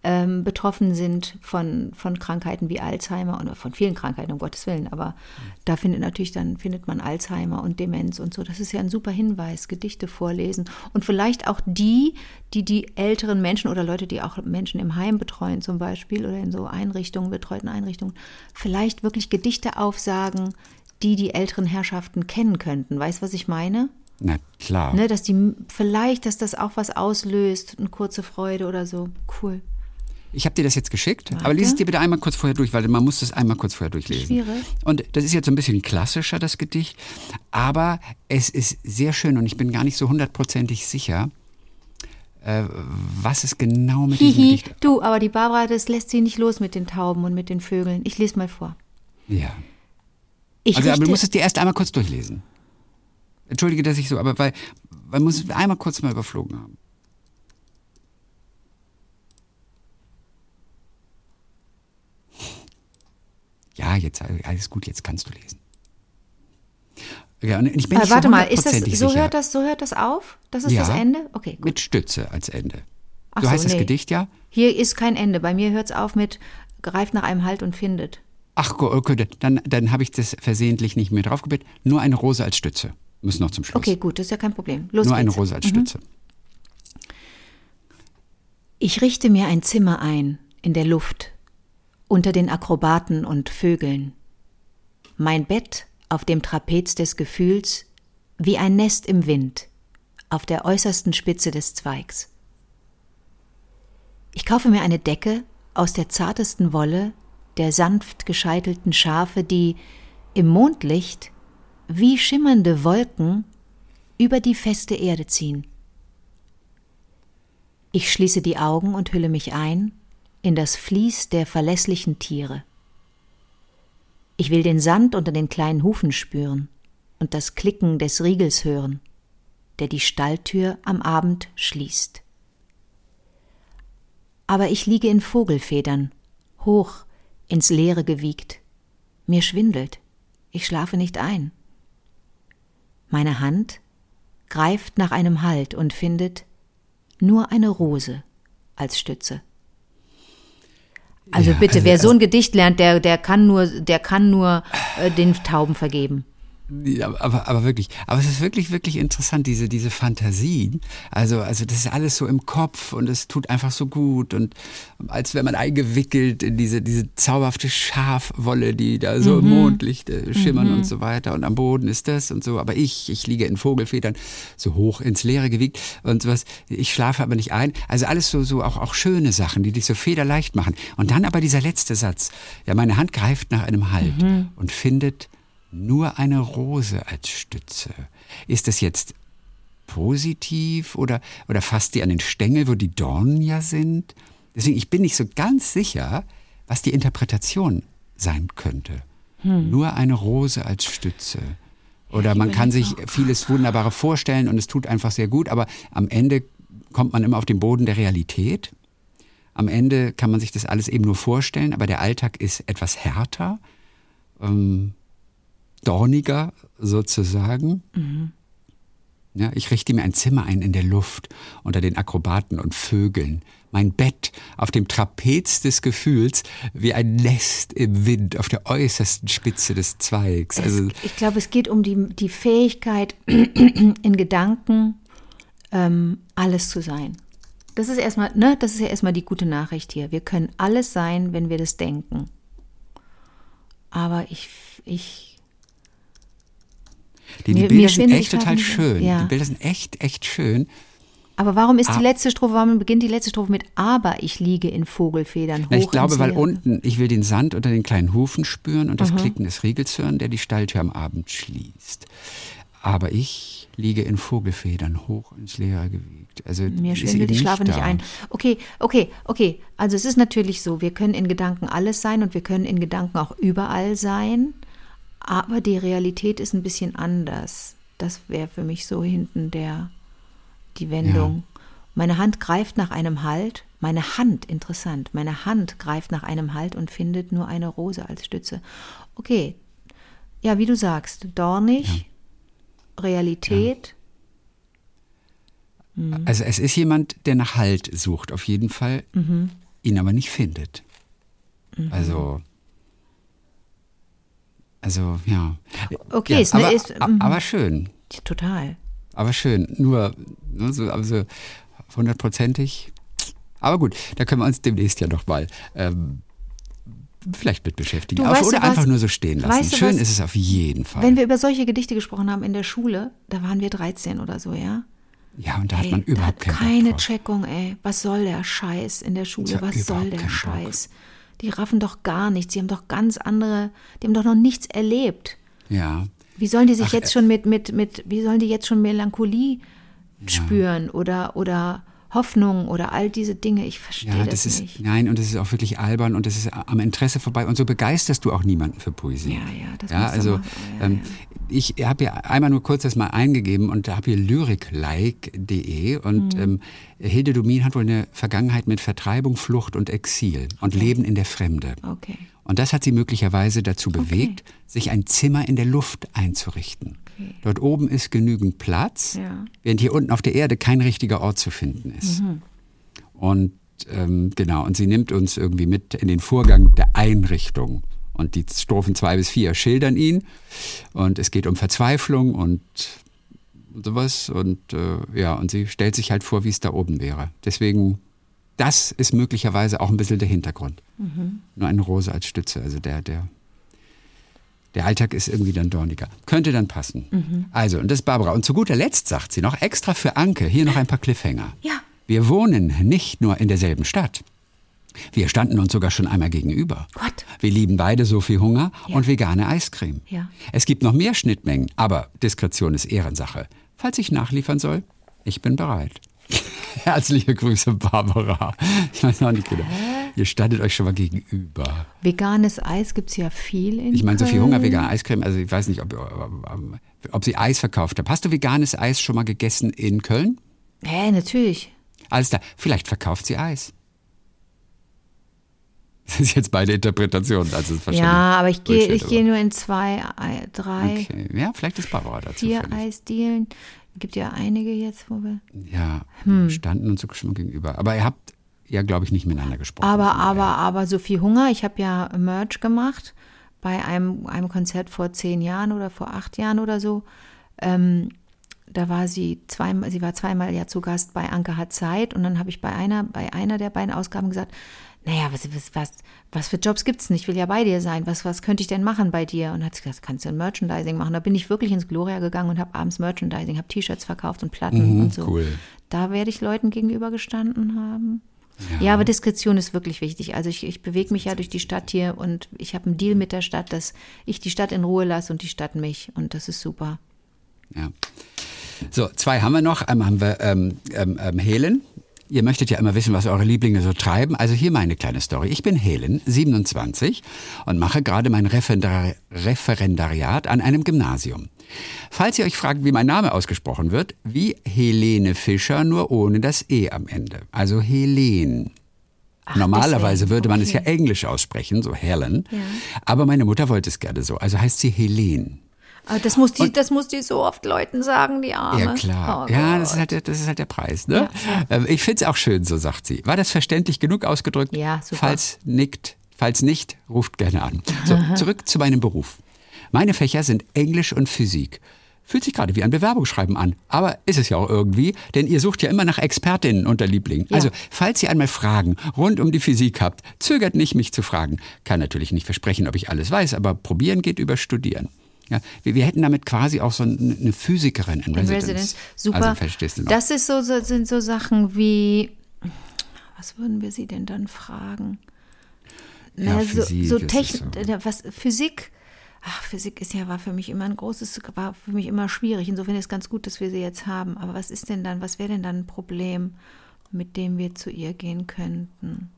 ähm, betroffen sind von, von Krankheiten wie Alzheimer und von vielen Krankheiten, um Gottes Willen. Aber da findet natürlich dann findet man Alzheimer und Demenz und so. Das ist ja ein super Hinweis, Gedichte vorlesen. Und vielleicht auch die, die die älteren Menschen oder Leute, die auch Menschen im Heim betreuen zum Beispiel oder in so Einrichtungen, betreuten Einrichtungen, vielleicht wirklich Gedichte aufsagen, die die älteren Herrschaften kennen könnten. Weißt du, was ich meine? Na klar. Ne, dass die vielleicht, dass das auch was auslöst, eine kurze Freude oder so. Cool. Ich habe dir das jetzt geschickt, Warte. aber lies es dir bitte einmal kurz vorher durch, weil man muss das einmal kurz vorher durchlesen. Schwierig. Und das ist jetzt so ein bisschen klassischer, das Gedicht, aber es ist sehr schön und ich bin gar nicht so hundertprozentig sicher, äh, was es genau mit Hihi, diesem Gedicht... Du, aber die Barbara, das lässt sie nicht los mit den Tauben und mit den Vögeln. Ich lese mal vor. Ja. Ich also, aber du musst es dir erst einmal kurz durchlesen. Entschuldige, dass ich so, aber weil, weil muss es einmal kurz mal überflogen haben. Ja, jetzt alles gut, jetzt kannst du lesen. Ja, und ich bin äh, warte mal, ist das, so hört das, so hört das auf? Das ist ja, das Ende? Okay, gut. Mit Stütze als Ende. Ach so, heißt nee. das Gedicht ja? Hier ist kein Ende. Bei mir hört es auf mit greift nach einem Halt und findet. Ach, okay, dann, dann habe ich das versehentlich nicht mehr draufgebet. Nur eine Rose als Stütze. Müssen noch zum Schluss. Okay, gut, das ist ja kein Problem. Los Nur geht's. eine Rose als mhm. Stütze. Ich richte mir ein Zimmer ein in der Luft unter den Akrobaten und Vögeln. Mein Bett auf dem Trapez des Gefühls wie ein Nest im Wind auf der äußersten Spitze des Zweigs. Ich kaufe mir eine Decke aus der zartesten Wolle der sanft gescheitelten Schafe, die im Mondlicht wie schimmernde Wolken über die feste Erde ziehen. Ich schließe die Augen und hülle mich ein in das Vlies der verlässlichen Tiere. Ich will den Sand unter den kleinen Hufen spüren und das Klicken des Riegels hören, der die Stalltür am Abend schließt. Aber ich liege in Vogelfedern, hoch ins Leere gewiegt. Mir schwindelt, ich schlafe nicht ein. Meine Hand greift nach einem Halt und findet nur eine Rose als Stütze. Also ja, bitte, also, wer so ein Gedicht lernt, der, der kann nur, der kann nur äh, den Tauben vergeben. Ja, aber, aber wirklich, aber es ist wirklich, wirklich interessant, diese, diese Fantasien. Also, also das ist alles so im Kopf und es tut einfach so gut und als wenn man eingewickelt in diese, diese zauberhafte Schafwolle, die da so mhm. im Mondlicht äh, schimmern mhm. und so weiter und am Boden ist das und so. Aber ich, ich liege in Vogelfedern so hoch ins Leere gewiegt und sowas. Ich schlafe aber nicht ein. Also alles so, so auch, auch schöne Sachen, die dich so federleicht machen. Und dann aber dieser letzte Satz. Ja, meine Hand greift nach einem Halt mhm. und findet nur eine Rose als Stütze. Ist das jetzt positiv oder, oder fasst die an den Stängel, wo die Dornen ja sind? Deswegen, ich bin nicht so ganz sicher, was die Interpretation sein könnte. Hm. Nur eine Rose als Stütze. Oder man kann sich vieles Wunderbare vorstellen und es tut einfach sehr gut, aber am Ende kommt man immer auf den Boden der Realität. Am Ende kann man sich das alles eben nur vorstellen, aber der Alltag ist etwas härter. Ähm, dorniger sozusagen. Mhm. Ja, ich richte mir ein Zimmer ein in der Luft unter den Akrobaten und Vögeln. Mein Bett auf dem Trapez des Gefühls wie ein Nest im Wind auf der äußersten Spitze des Zweigs. Also ich glaube, es geht um die, die Fähigkeit, in Gedanken ähm, alles zu sein. Das ist erstmal, ne, das ist ja erstmal die gute Nachricht hier. Wir können alles sein, wenn wir das denken. Aber ich, ich die, die mir, Bilder mir sind echt total schön. Ja. Die Bilder sind echt, echt schön. Aber warum ist die ah. letzte Strophe, warum beginnt die letzte Strophe mit Aber ich liege in Vogelfedern hoch Na, Ich glaube, weil unten, ich will den Sand unter den kleinen Hufen spüren und das mhm. Klicken des Riegels hören, der die Stalltür am Abend schließt. Aber ich liege in Vogelfedern hoch ins Leere gewiegt. Also mir schwindelt die Schlafe nicht ein. Okay, okay, okay. Also es ist natürlich so, wir können in Gedanken alles sein und wir können in Gedanken auch überall sein. Aber die Realität ist ein bisschen anders. Das wäre für mich so hinten der, die Wendung. Ja. Meine Hand greift nach einem Halt. Meine Hand, interessant, meine Hand greift nach einem Halt und findet nur eine Rose als Stütze. Okay, ja, wie du sagst, dornig, ja. Realität. Ja. Mhm. Also es ist jemand, der nach Halt sucht, auf jeden Fall, mhm. ihn aber nicht findet. Mhm. Also also ja. Okay, ja, ist, aber, ist, mhm. aber schön. Total. Aber schön. Nur ne, so, also hundertprozentig. Aber gut, da können wir uns demnächst ja noch mal ähm, vielleicht mit beschäftigen. Du, Auf, oder einfach was, nur so stehen lassen. Weißt Schön was, ist es auf jeden Fall. Wenn wir über solche Gedichte gesprochen haben in der Schule, da waren wir 13 oder so, ja? Ja, und da ey, hat man überhaupt keine Keine Checkung, ey. Was soll der Scheiß in der Schule? Was soll der Scheiß? Bock die raffen doch gar nichts, die haben doch ganz andere, die haben doch noch nichts erlebt. Ja. Wie sollen die sich Ach, jetzt schon mit, mit, mit, wie sollen die jetzt schon Melancholie ja. spüren oder, oder Hoffnung oder all diese Dinge. Ich verstehe ja, das, das, nicht. Nein, und es ist auch wirklich albern und es ist am Interesse vorbei. Und so begeisterst du auch niemanden für Poesie. Ja, ja, das ja, also, ja, ähm, Ich habe ja einmal nur kurz das mal eingegeben und da habe hier lyriklike.de und mhm. ähm, Hilde Domin hat wohl eine Vergangenheit mit Vertreibung, Flucht und Exil und okay. Leben in der Fremde. Okay. Und das hat sie möglicherweise dazu bewegt, okay. sich ein Zimmer in der Luft einzurichten. Okay. Dort oben ist genügend Platz, ja. während hier unten auf der Erde kein richtiger Ort zu finden ist. Mhm. Und ähm, genau, und sie nimmt uns irgendwie mit in den Vorgang der Einrichtung. Und die Strophen zwei bis vier schildern ihn. Und es geht um Verzweiflung und sowas. Und äh, ja, und sie stellt sich halt vor, wie es da oben wäre. Deswegen, das ist möglicherweise auch ein bisschen der Hintergrund. Mhm. Nur eine Rose als Stütze. Also der, der der Alltag ist irgendwie dann dorniger. Könnte dann passen. Mhm. Also, und das ist Barbara. Und zu guter Letzt sagt sie noch, extra für Anke, hier noch ein paar Cliffhanger. Ja. Wir wohnen nicht nur in derselben Stadt. Wir standen uns sogar schon einmal gegenüber. Gott. Wir lieben beide so viel Hunger ja. und vegane Eiscreme. Ja. Es gibt noch mehr Schnittmengen, aber Diskretion ist Ehrensache. Falls ich nachliefern soll, ich bin bereit. *laughs* Herzliche Grüße, Barbara. Ich weiß noch nicht genau. Ihr standet euch schon mal gegenüber. Veganes Eis gibt es ja viel in Ich meine, Sophie Hunger, vegane Eiscreme. Also ich weiß nicht, ob, ob, ob sie Eis verkauft hat. Hast du veganes Eis schon mal gegessen in Köln? Hä, natürlich. Alles da. Vielleicht verkauft sie Eis. Das ist jetzt beide Interpretationen. Also ja, aber ich gehe geh nur in zwei, drei. Okay. Ja, vielleicht ist Barbara dazu. Vier Eisdielen. Gibt ja einige jetzt, wo wir. Ja, hm. standen uns so schon gegenüber. Aber ihr habt ja, glaube ich, nicht miteinander gesprochen. Aber, aber, aber Sophie Hunger, ich habe ja Merch gemacht bei einem, einem Konzert vor zehn Jahren oder vor acht Jahren oder so. Ähm, da war sie zweimal, sie war zweimal ja zu Gast bei Anke hat Zeit und dann habe ich bei einer, bei einer der beiden Ausgaben gesagt, naja, was, was, was, was für Jobs gibt es nicht? Ich will ja bei dir sein. Was, was könnte ich denn machen bei dir? Und hat sie gesagt, kannst du ein Merchandising machen? Da bin ich wirklich ins Gloria gegangen und habe abends Merchandising, habe T-Shirts verkauft und Platten Mhm, und so. cool. Da werde ich Leuten gegenüber gestanden haben. Ja. aber Diskretion ist wirklich wichtig. Also ich, ich bewege mich ja durch die Stadt hier und ich habe einen Deal mit der Stadt, dass ich die Stadt in Ruhe lasse und die Stadt mich. Und das ist super. Ja. So, zwei haben wir noch. Einmal haben wir ähm, ähm, ähm, Helen. Ihr möchtet ja immer wissen, was eure Lieblinge so treiben. Also hier meine kleine Story. Ich bin Helen, 27 und mache gerade mein Referendar Referendariat an einem Gymnasium. Falls ihr euch fragt, wie mein Name ausgesprochen wird, wie Helene Fischer, nur ohne das E am Ende. Also Helen. Normalerweise deswegen, würde man es ja okay. englisch aussprechen, so Helen. Ja. Aber meine Mutter wollte es gerne so. Also heißt sie Helen. Aber das muss die, das muss die so oft Leuten sagen, die Arme. Ja, klar. Oh ja, das ist, halt, der- das ist halt der Preis. Ne? Ähm, Ich finde es auch schön, so sagt sie. War das verständlich genug ausgedrückt? Ja, super. Falls nickt, falls nicht, ruft gerne an. So, zurück zu meinem Beruf. Meine Fächer sind Englisch und Physik. Fühlt sich gerade wie ein Bewerbungsschreiben an. Aber ist es ja auch irgendwie, denn ihr sucht ja immer nach Expertinnen unter Lieblingen. Ja. Also, falls ihr einmal Fragen rund um die Physik habt, zögert nicht, mich zu fragen. Kann natürlich nicht versprechen, ob ich alles weiß, aber probieren geht über Studieren. Ja, wir, wir hätten damit quasi auch so eine Physikerin in, In Residence. Residence. Super. Also, verstehst du noch? Das ist so, sind so Sachen wie, was würden wir sie denn dann fragen? Ja, Na, Physik so, so ist Technik, so. was Physik. Ach, Physik ist ja war für mich immer ein großes, war für mich immer schwierig. Insofern ist es ganz gut, dass wir sie jetzt haben. Aber was ist denn dann, was wäre denn dann ein Problem, mit dem wir zu ihr gehen könnten?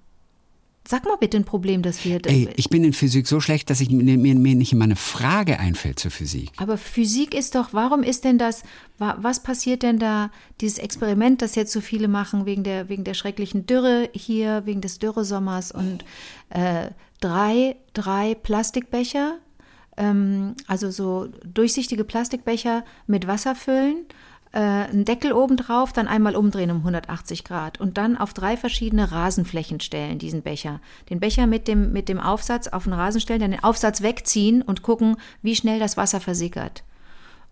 Sag mal bitte ein Problem, das wir. Ey, ich bin in Physik so schlecht, dass ich mir, mir, mir nicht mal eine Frage einfällt zur Physik. Aber Physik ist doch, warum ist denn das, wa- was passiert denn da, dieses Experiment, das jetzt so viele machen, wegen der, wegen der schrecklichen Dürre hier, wegen des Dürresommers und äh, drei, drei Plastikbecher, ähm, also so durchsichtige Plastikbecher mit Wasser füllen, äh, einen Deckel oben drauf, dann einmal umdrehen um 180 Grad und dann auf drei verschiedene Rasenflächen stellen, diesen Becher. Den Becher mit dem, mit dem Aufsatz auf den Rasen stellen, dann den Aufsatz wegziehen und gucken, wie schnell das Wasser versickert.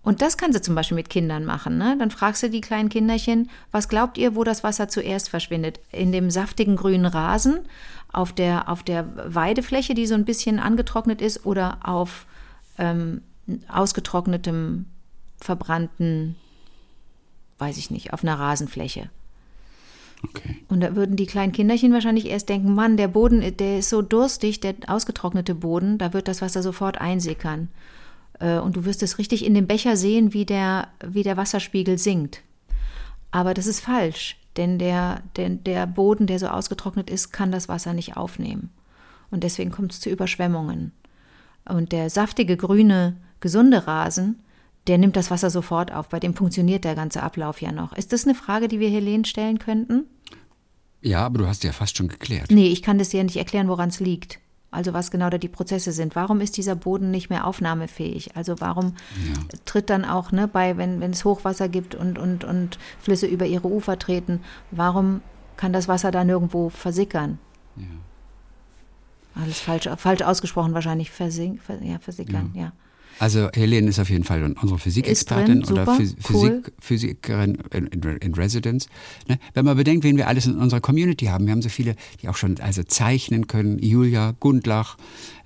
Und das kannst du zum Beispiel mit Kindern machen. Ne? Dann fragst du die kleinen Kinderchen, was glaubt ihr, wo das Wasser zuerst verschwindet? In dem saftigen grünen Rasen, auf der, auf der Weidefläche, die so ein bisschen angetrocknet ist, oder auf ähm, ausgetrocknetem, verbrannten, weiß ich nicht, auf einer Rasenfläche. Okay. Und da würden die kleinen Kinderchen wahrscheinlich erst denken, Mann, der Boden, der ist so durstig, der ausgetrocknete Boden, da wird das Wasser sofort einsickern. Äh, Und du wirst es richtig in dem Becher sehen, wie der, wie der Wasserspiegel sinkt. Aber das ist falsch, denn der, denn der Boden, der so ausgetrocknet ist, kann das Wasser nicht aufnehmen. Und deswegen kommt es zu Überschwemmungen. Und der saftige, grüne, gesunde Rasen, der nimmt das Wasser sofort auf. Bei dem funktioniert der ganze Ablauf ja noch. Ist das eine Frage, die wir Helene stellen könnten? Ja, aber du hast ja fast schon geklärt. Nee, ich kann das dir nicht erklären, woran es liegt. Also was genau da die Prozesse sind. Warum ist dieser Boden nicht mehr aufnahmefähig? Also warum tritt dann auch, ne, bei, wenn, wenn es Hochwasser gibt und, und, und Flüsse über ihre Ufer treten, warum kann das Wasser da nirgendwo versickern? Alles falsch, falsch ausgesprochen wahrscheinlich. Versing, ver, ja, versickern, ja. Also Helene ist auf jeden Fall unsere Physikexpertin oder Phys cool. Physik, Physikerin in, in, Residence. Ne? Wenn man bedenkt, wen wir alles in unserer Community haben, wir haben so viele, die auch schon also zeichnen können. Julia Gundlach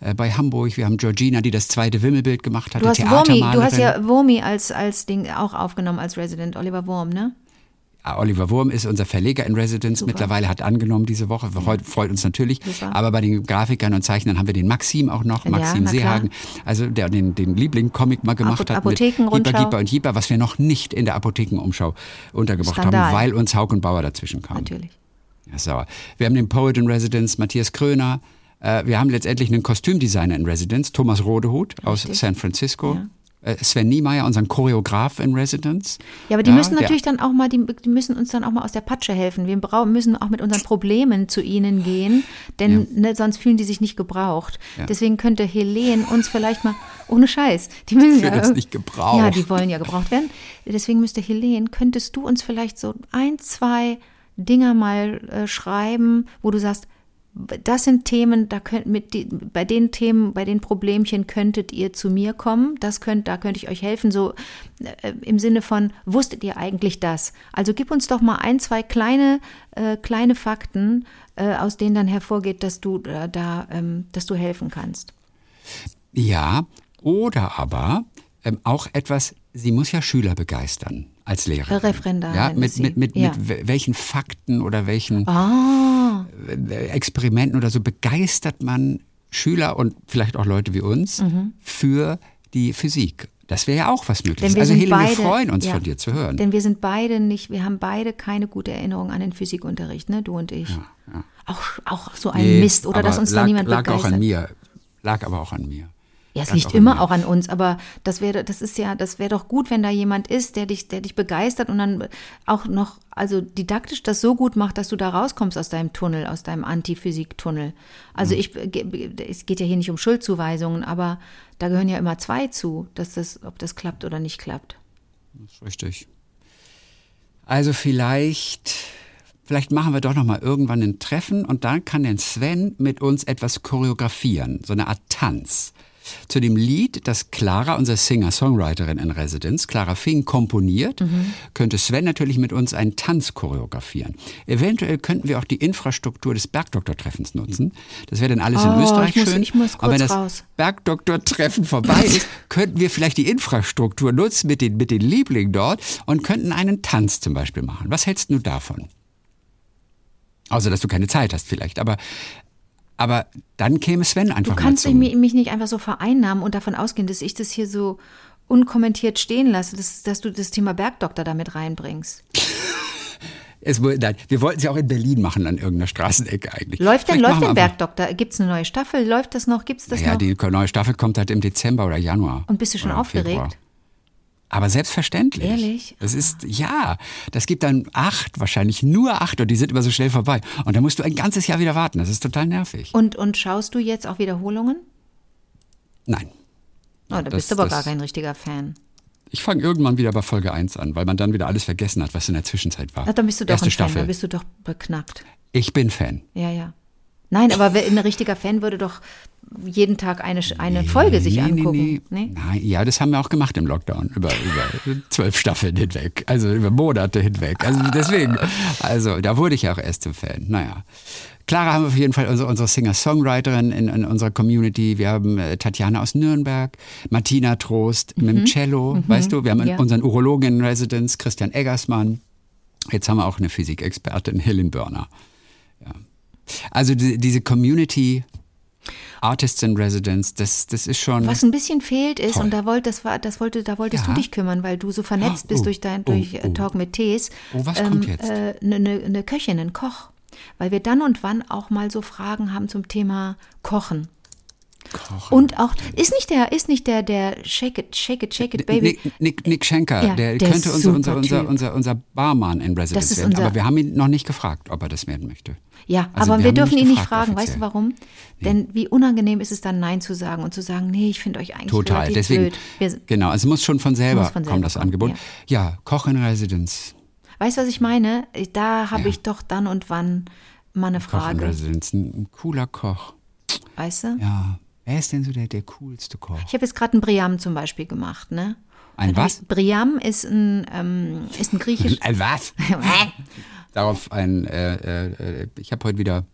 äh, bei Hamburg, wir haben Georgina, die das zweite Wimmelbild gemacht hat, Du hast Theatermalerin. du hast ja Wurmi als, als Ding auch aufgenommen als Resident, Oliver Wurm, ne? Oliver Wurm ist unser Verleger in Residence. Super. Mittlerweile hat angenommen diese Woche. Freut, freut uns natürlich. Super. Aber bei den Grafikern und Zeichnern haben wir den Maxim auch noch. Ja, Maxim klar. Seehagen. Also der den, den Liebling-Comic mal gemacht Apo- hat. Mit Apothekenrundschau. Jeeper, Jeeper und Jeeper, was wir noch nicht in der Apothekenumschau untergebracht Skandal. haben, weil uns Haug und Bauer dazwischen kamen. Natürlich. Ja, sauer. Wir haben den Poet in Residence, Matthias Kröner. Äh, wir haben letztendlich einen Kostümdesigner in Residence, Thomas Rodehut aus Richtig. San Francisco. Ja. Äh, Sven Niemeyer, unseren Choreograf in Residence. Ja, aber die Ja, müssen der- natürlich dann auch mal, die, die müssen uns dann auch mal aus der Patsche helfen. Wir brau- müssen auch mit unseren Problemen zu ihnen gehen, denn ne, sonst fühlen die sich nicht gebraucht. Ja. Deswegen könnte Helene uns vielleicht mal, ohne Scheiß, die müssen ja, uns nicht gebraucht. Ja, die wollen ja gebraucht werden. Deswegen müsste Helene, könntest du uns vielleicht so ein, zwei Dinger mal äh, schreiben, wo du sagst, das sind Themen, da könnt mit die, bei den Themen, bei den Problemchen könntet ihr zu mir kommen. Das könnt, da könnte ich euch helfen. So äh, im Sinne von, wusstet ihr eigentlich das? Also gib uns doch mal ein, zwei kleine, äh, kleine Fakten, äh, aus denen dann hervorgeht, dass du da, ähm, dass du helfen kannst. Ja, oder aber ähm, auch etwas, sie muss ja Schüler begeistern als Lehrerin. Referendarin. Ja, mit, mit, mit, ja. mit welchen Fakten oder welchen ah. Experimenten oder so begeistert man Schüler und vielleicht auch Leute wie uns Mhm. für die Physik. Das wäre ja auch was Mögliches. wir Also Helen, wir beide- freuen uns ja. von dir zu hören. Denn wir sind beide nicht, wir haben beide keine gute Erinnerung an den Physikunterricht, ne, du und ich. Auch, auch so ein Nee, Mist, oder dass uns lag, da niemand lag begeistert. auch an mir. Lag aber auch an mir. Ja, es liegt immer auch an uns, aber das wäre, das ist ja, das wäre doch gut, wenn da jemand ist, der dich, der dich begeistert und dann auch noch, also didaktisch das so gut macht, dass du da rauskommst aus deinem Tunnel, aus deinem Antiphysik-Tunnel. Also ich, es geht ja hier nicht um Schuldzuweisungen, aber da gehören ja immer zwei zu, dass das, ob das klappt oder nicht klappt. Das ist richtig. Also vielleicht, vielleicht machen wir doch noch mal irgendwann ein Treffen und dann kann der Sven mit uns etwas choreografieren, so eine Art Tanz. Zu dem Lied, das Clara, unsere Singer-Songwriterin in Residenz, Clara Fing komponiert, Mhm. könnte Sven natürlich mit uns einen Tanz choreografieren. Eventuell könnten wir auch die Infrastruktur des Bergdoktor-Treffens nutzen. Das wäre dann alles in Oh, Österreich ich muss- schön. ich muss Und wenn das raus. Bergdoktor-Treffen vorbei *laughs* ist, könnten wir vielleicht die Infrastruktur nutzen mit den, mit den Lieblingen dort und könnten einen Tanz zum Beispiel machen. Was hältst du davon? Außer, dass du keine Zeit hast vielleicht, aber, aber dann käme Sven einfach Du kannst mich, mich nicht einfach so vereinnahmen und davon ausgehen, dass ich das hier so unkommentiert stehen lasse, dass, dass du das Thema Bergdoktor damit reinbringst. es, nein, wir wollten es ja auch in Berlin machen, an irgendeiner Straßenecke eigentlich. Läuft denn, Vielleicht läuft denn Bergdoktor? Gibt es eine neue Staffel? Läuft das noch? Gibt es das Ja, noch? die neue Staffel kommt halt im Dezember oder Januar. Und bist du schon aufgeregt? Februar. Aber selbstverständlich. Ehrlich? Das ist, ja, das gibt dann acht, wahrscheinlich nur acht und die sind immer so schnell vorbei. Und da musst du ein ganzes Jahr wieder warten. Das ist total nervig. Und, und schaust du jetzt auch Wiederholungen? Nein. Oh, da Das- bist du aber das- gar kein richtiger Fan. Ich fange irgendwann wieder bei Folge 1 an, weil man dann wieder alles vergessen hat, was in der Zwischenzeit war. Ach, dann bist du doch Erste ein Fan, Staffel. dann bist du doch beknackt. ich bin Fan. Ja, ja. Nein, aber wer- ein richtiger Fan würde doch jeden Tag eine, eine Folge sich nee, angucken. Nee, nee. Nein, ja, das haben wir auch gemacht im Lockdown, über, über *laughs* zwölf Staffeln hinweg, also über Monate hinweg. Also deswegen, also da wurde ich ja auch erst zum Fan. Naja. Clara haben wir auf jeden Fall unsere, unsere Singer-Songwriterin in, in unserer Community. Wir haben äh, Tatjana aus Nürnberg, Martina Trost mit dem Cello, weißt du. Wir haben Mhm. Ja. unseren Urologen in Residence, Christian Eggersmann. Jetzt haben wir auch eine Physikexpertin, Helen Börner. Ja. Also die, diese Community Artists in Residence, das, das ist schon. Was ein bisschen fehlt ist, Toll. und da, wollt, das war, das wollte, da wolltest Ja. du dich kümmern, weil du so vernetzt Oh, bist oh, durch dein oh, durch äh, oh. Talk mit Tees. Oh, was kommt jetzt? Eine äh, ne, ne Köchin, ein Koch. Weil wir dann und wann auch mal so Fragen haben zum Thema Kochen. Kochen. Und auch, ist nicht der, ist nicht der, der Shake it, Shake it, Shake it, Baby. Nick, Nick, Nick Schenker, Ja, der, der könnte unser, unser, unser, unser, unser Barmann in Residence Das werden. Aber wir haben ihn noch nicht gefragt, ob er das werden möchte. Ja, Also aber wir dürfen ihn nicht fragen. Weißt du offiziell. warum? Denn wie unangenehm ist es dann, Nein zu sagen und zu sagen, nee, ich finde euch eigentlich Total. Deswegen, blöd. Genau, also es muss schon von selber von kommen, selber das kommen, Angebot. ja. Ja, Koch in Residence. weißt du, was ich meine? Da habe Ja. ich doch dann und wann mal eine Koch in Frage. Residence, ein cooler Koch. Weißt du? Ja. Wer ist denn so der, der coolste Koch? Ich habe jetzt gerade einen Briam zum Beispiel gemacht, ne? Ein was? Briam ist ein, ähm, ist ein griechisch. *laughs* Ein was? *laughs* Darauf ein, äh, äh, ich habe heute wieder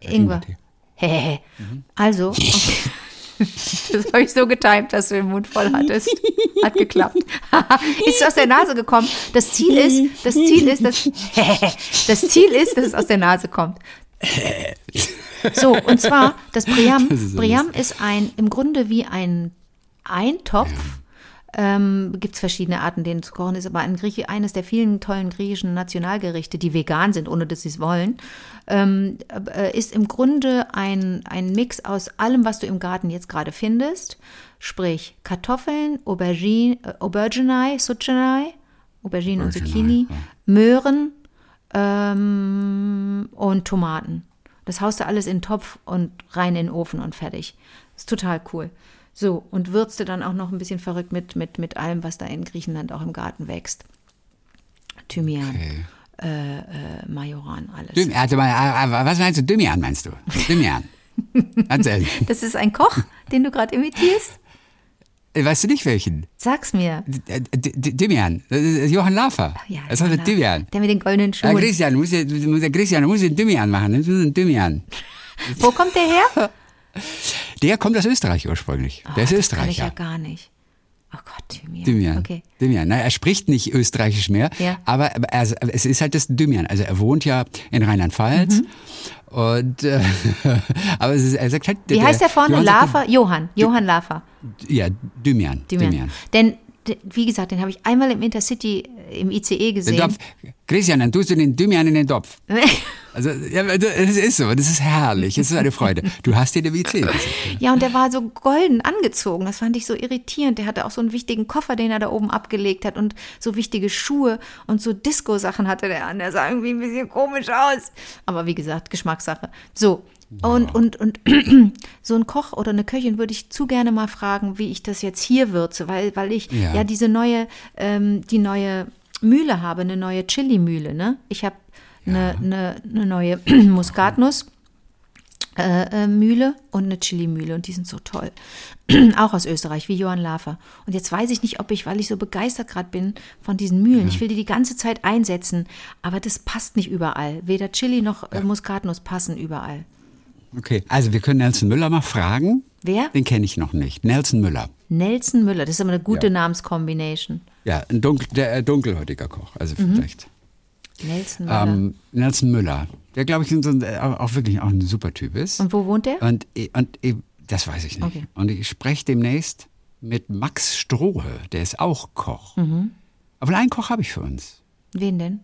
äh, Ingwer. Ingwertee. Hehehe. Also, *laughs* das habe ich so getimt, dass du den Mund voll hattest. Hat geklappt. ist aus der Nase gekommen. Das Ziel ist, das Ziel ist, dass, das Ziel ist, dass es aus der Nase kommt. So, und zwar, das Briam, Das ist so Briam ist ein, im Grunde wie ein Eintopf. Ähm, Gibt es verschiedene Arten, den zu kochen ist, aber ein Grieche, eines der vielen tollen griechischen Nationalgerichte, die vegan sind, ohne dass sie es wollen, ähm, äh, ist im Grunde ein, ein Mix aus allem, was du im Garten jetzt gerade findest. Sprich Kartoffeln, Aubergine, äh, Auberginei, Zucchini, Aubergine und Auberginei, Zucchini, ja. Möhren ähm, und Tomaten. Das haust du alles in den Topf und rein in den Ofen und fertig. Ist total cool. So, und würzte dann auch noch ein bisschen verrückt mit, mit, mit allem, was da in Griechenland auch im Garten wächst. Thymian. Okay. äh, äh, Majoran alles. Düm, also, was meinst du? Dymian meinst du? Dymian. *laughs* Das ist ein Koch, den du gerade imitierst? Weißt du nicht welchen? Sag's mir. Dimian. Johann Lafer. Ja, das ist Dimian. Der mit den goldenen Schuhen. Ja, Christian, muss ja, Christian, muss den Dimian machen. Das *laughs* ist ein Dimian. Wo kommt der her? *laughs* Der kommt aus Österreich ursprünglich. Oh, der ist das Österreicher. Kann ich ja gar nicht. Oh Gott, Dimian. Dimian. Okay. Dimian. Na, er spricht nicht Österreichisch mehr, ja. aber er, es ist halt das Dimian. Also er wohnt ja in Rheinland-Pfalz. Mhm. Und äh, *laughs* aber ist, er sagt halt. Wie der, heißt der vorne? Lafer? Johann. Johann Lafer. Ja, Dymian. Dymian. Dymian. Denn wie gesagt, den habe ich einmal im Intercity im ICE gesehen. Den Topf. Christian, dann tust du den Dymian in den Topf. *laughs* Also, ja, es ist so, das ist herrlich, es ist eine Freude. Du hast den im ICE gesehen. Ja, und der war so golden angezogen, das fand ich so irritierend. Der hatte auch so einen wichtigen Koffer, den er da oben abgelegt hat und so wichtige Schuhe und so Disco-Sachen hatte der an. Der sah irgendwie ein bisschen komisch aus. Aber wie gesagt, Geschmackssache. So, und, und, und *clears throat* so ein Koch oder eine Köchin würde ich zu gerne mal fragen, wie ich das jetzt hier würze, weil, weil ich ja, ja diese neue, ähm, die neue Mühle habe, eine neue Chili-Mühle. Ne? Ich habe eine, ja. eine, eine neue *clears throat* Muskatnuss. Äh, äh, Mühle und eine Chili-Mühle und die sind so toll. *clears throat* auch aus Österreich, wie Johann Lafer. Und jetzt weiß ich nicht, ob ich, weil ich so begeistert gerade bin von diesen Mühlen, ja. ich will die die ganze Zeit einsetzen, aber das passt nicht überall. Weder Chili noch äh, Muskatnuss passen überall. Okay, also wir können Nelson Müller mal fragen. Wer? Den kenne ich noch nicht. Nelson Müller. Nelson Müller, das ist aber eine gute ja. Namenskombination. Ja, ein dunkel, der äh, dunkelhäutiger Koch, also mhm. vielleicht. Nelson Müller. Ähm, Nelson Müller, der glaube ich äh, auch wirklich auch ein super Typ ist. Und wo wohnt der? Und, und das weiß ich nicht. Okay. Und ich spreche demnächst mit Max Strohe, der ist auch Koch. Mhm. Aber einen Koch habe ich für uns. Wen denn?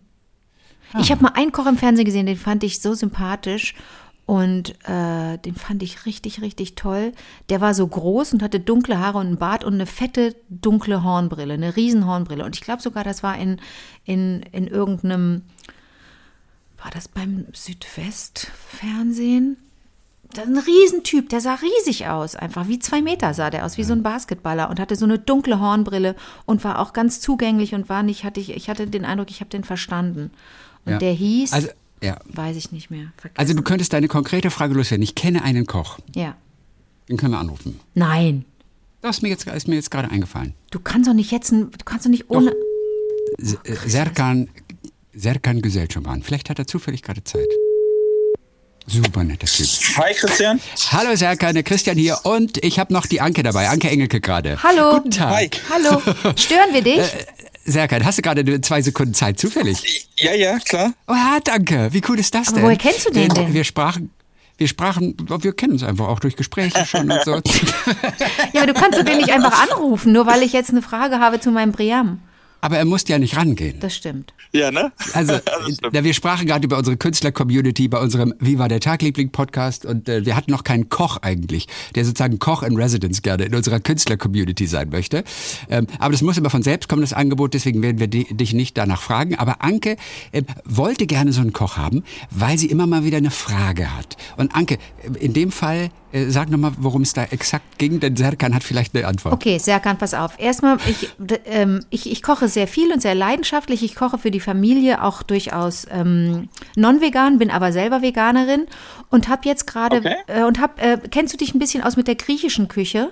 Ah. Ich habe mal einen Koch im Fernsehen gesehen, den fand ich so sympathisch und äh, den fand ich richtig, richtig toll. Der war so groß und hatte dunkle Haare und einen Bart und eine fette, dunkle Hornbrille, eine Riesenhornbrille. Und ich glaube sogar, das war in, in, in irgendeinem, war das beim Südwestfernsehen? Ein Riesentyp, der sah riesig aus, einfach wie zwei Meter sah der aus, wie so ein Basketballer und hatte so eine dunkle Hornbrille und war auch ganz zugänglich und war nicht, hatte ich, ich hatte den Eindruck, ich habe den verstanden. Und ja. der hieß. Also ja. Weiß ich nicht mehr. Vergessen. Also du könntest deine konkrete Frage loswerden. Ich kenne einen Koch. Ja. Den können wir anrufen. Nein. Das ist mir jetzt, ist mir jetzt gerade eingefallen. Du kannst doch nicht jetzt, du kannst doch nicht ohne. Doch. Oh, Serkan, Serkan Gesellschaft. Vielleicht hat er zufällig gerade Zeit. Super netter Typ. Hi Christian. Hallo Serkan, der Christian hier und ich habe noch die Anke dabei, Anke Engelke gerade. Hallo. Guten Tag. Hi. Hallo. *laughs* Stören wir dich? Serkan, hast du gerade zwei Sekunden Zeit zufällig? Ja, ja, klar. Oh ja, danke. Wie cool ist das denn? Aber woher kennst du den denn? Wir sprachen, wir sprachen, wir kennen uns einfach auch durch Gespräche schon und so. *laughs* ja, aber du kannst den nicht einfach anrufen, nur weil ich jetzt eine Frage habe zu meinem Briam. Aber er musste ja nicht rangehen. Das stimmt. Ja, ne? Also, *laughs* da wir sprachen gerade über unsere Künstler-Community bei unserem Wie war der Tagliebling-Podcast und äh, wir hatten noch keinen Koch eigentlich, der sozusagen Koch in Residence gerne in unserer Künstler-Community sein möchte. Ähm, aber das muss immer von selbst kommen, das Angebot, deswegen werden wir dich nicht danach fragen. Aber Anke äh, wollte gerne so einen Koch haben, weil sie immer mal wieder eine Frage hat. Und Anke, in dem Fall äh, sag nochmal, worum es da exakt ging, denn Serkan hat vielleicht eine Antwort. Okay, Serkan, pass auf. Erstmal, ich, ähm, ich, ich koche sehr viel und sehr leidenschaftlich. Ich koche für die Familie auch durchaus ähm, non-vegan, bin aber selber Veganerin und habe jetzt gerade okay. äh, und hab, äh, kennst du dich ein bisschen aus mit der griechischen Küche?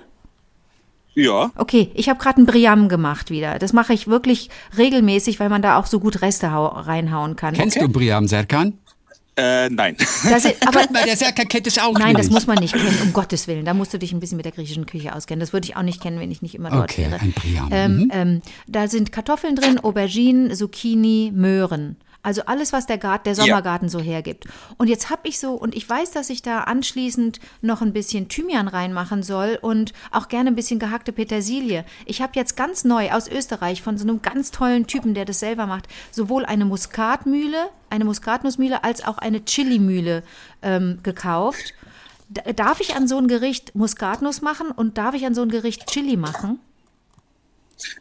Ja. Okay, ich habe gerade ein Briam gemacht wieder. Das mache ich wirklich regelmäßig, weil man da auch so gut Reste reinhauen kann. Kennst okay. du Briam, Serkan? Äh, nein. Das *laughs* ist, aber, mal, der Serkan kennt es auch Nein, nicht. das muss man nicht kennen, um Gottes Willen. Da musst du dich ein bisschen mit der griechischen Küche auskennen. Das würde ich auch nicht kennen, wenn ich nicht immer dort okay, wäre. Ein Priam. Ähm, mhm. ähm, da sind Kartoffeln drin, Auberginen, Zucchini, Möhren. Also alles, was der, Garten, der Sommergarten ja. so hergibt. Und jetzt habe ich so, und ich weiß, dass ich da anschließend noch ein bisschen Thymian reinmachen soll und auch gerne ein bisschen gehackte Petersilie. Ich habe jetzt ganz neu aus Österreich von so einem ganz tollen Typen, der das selber macht, sowohl eine Muskatmühle, eine Muskatnussmühle, als auch eine Chilimühle ähm, gekauft. Darf ich an so ein Gericht Muskatnuss machen und darf ich an so ein Gericht Chili machen?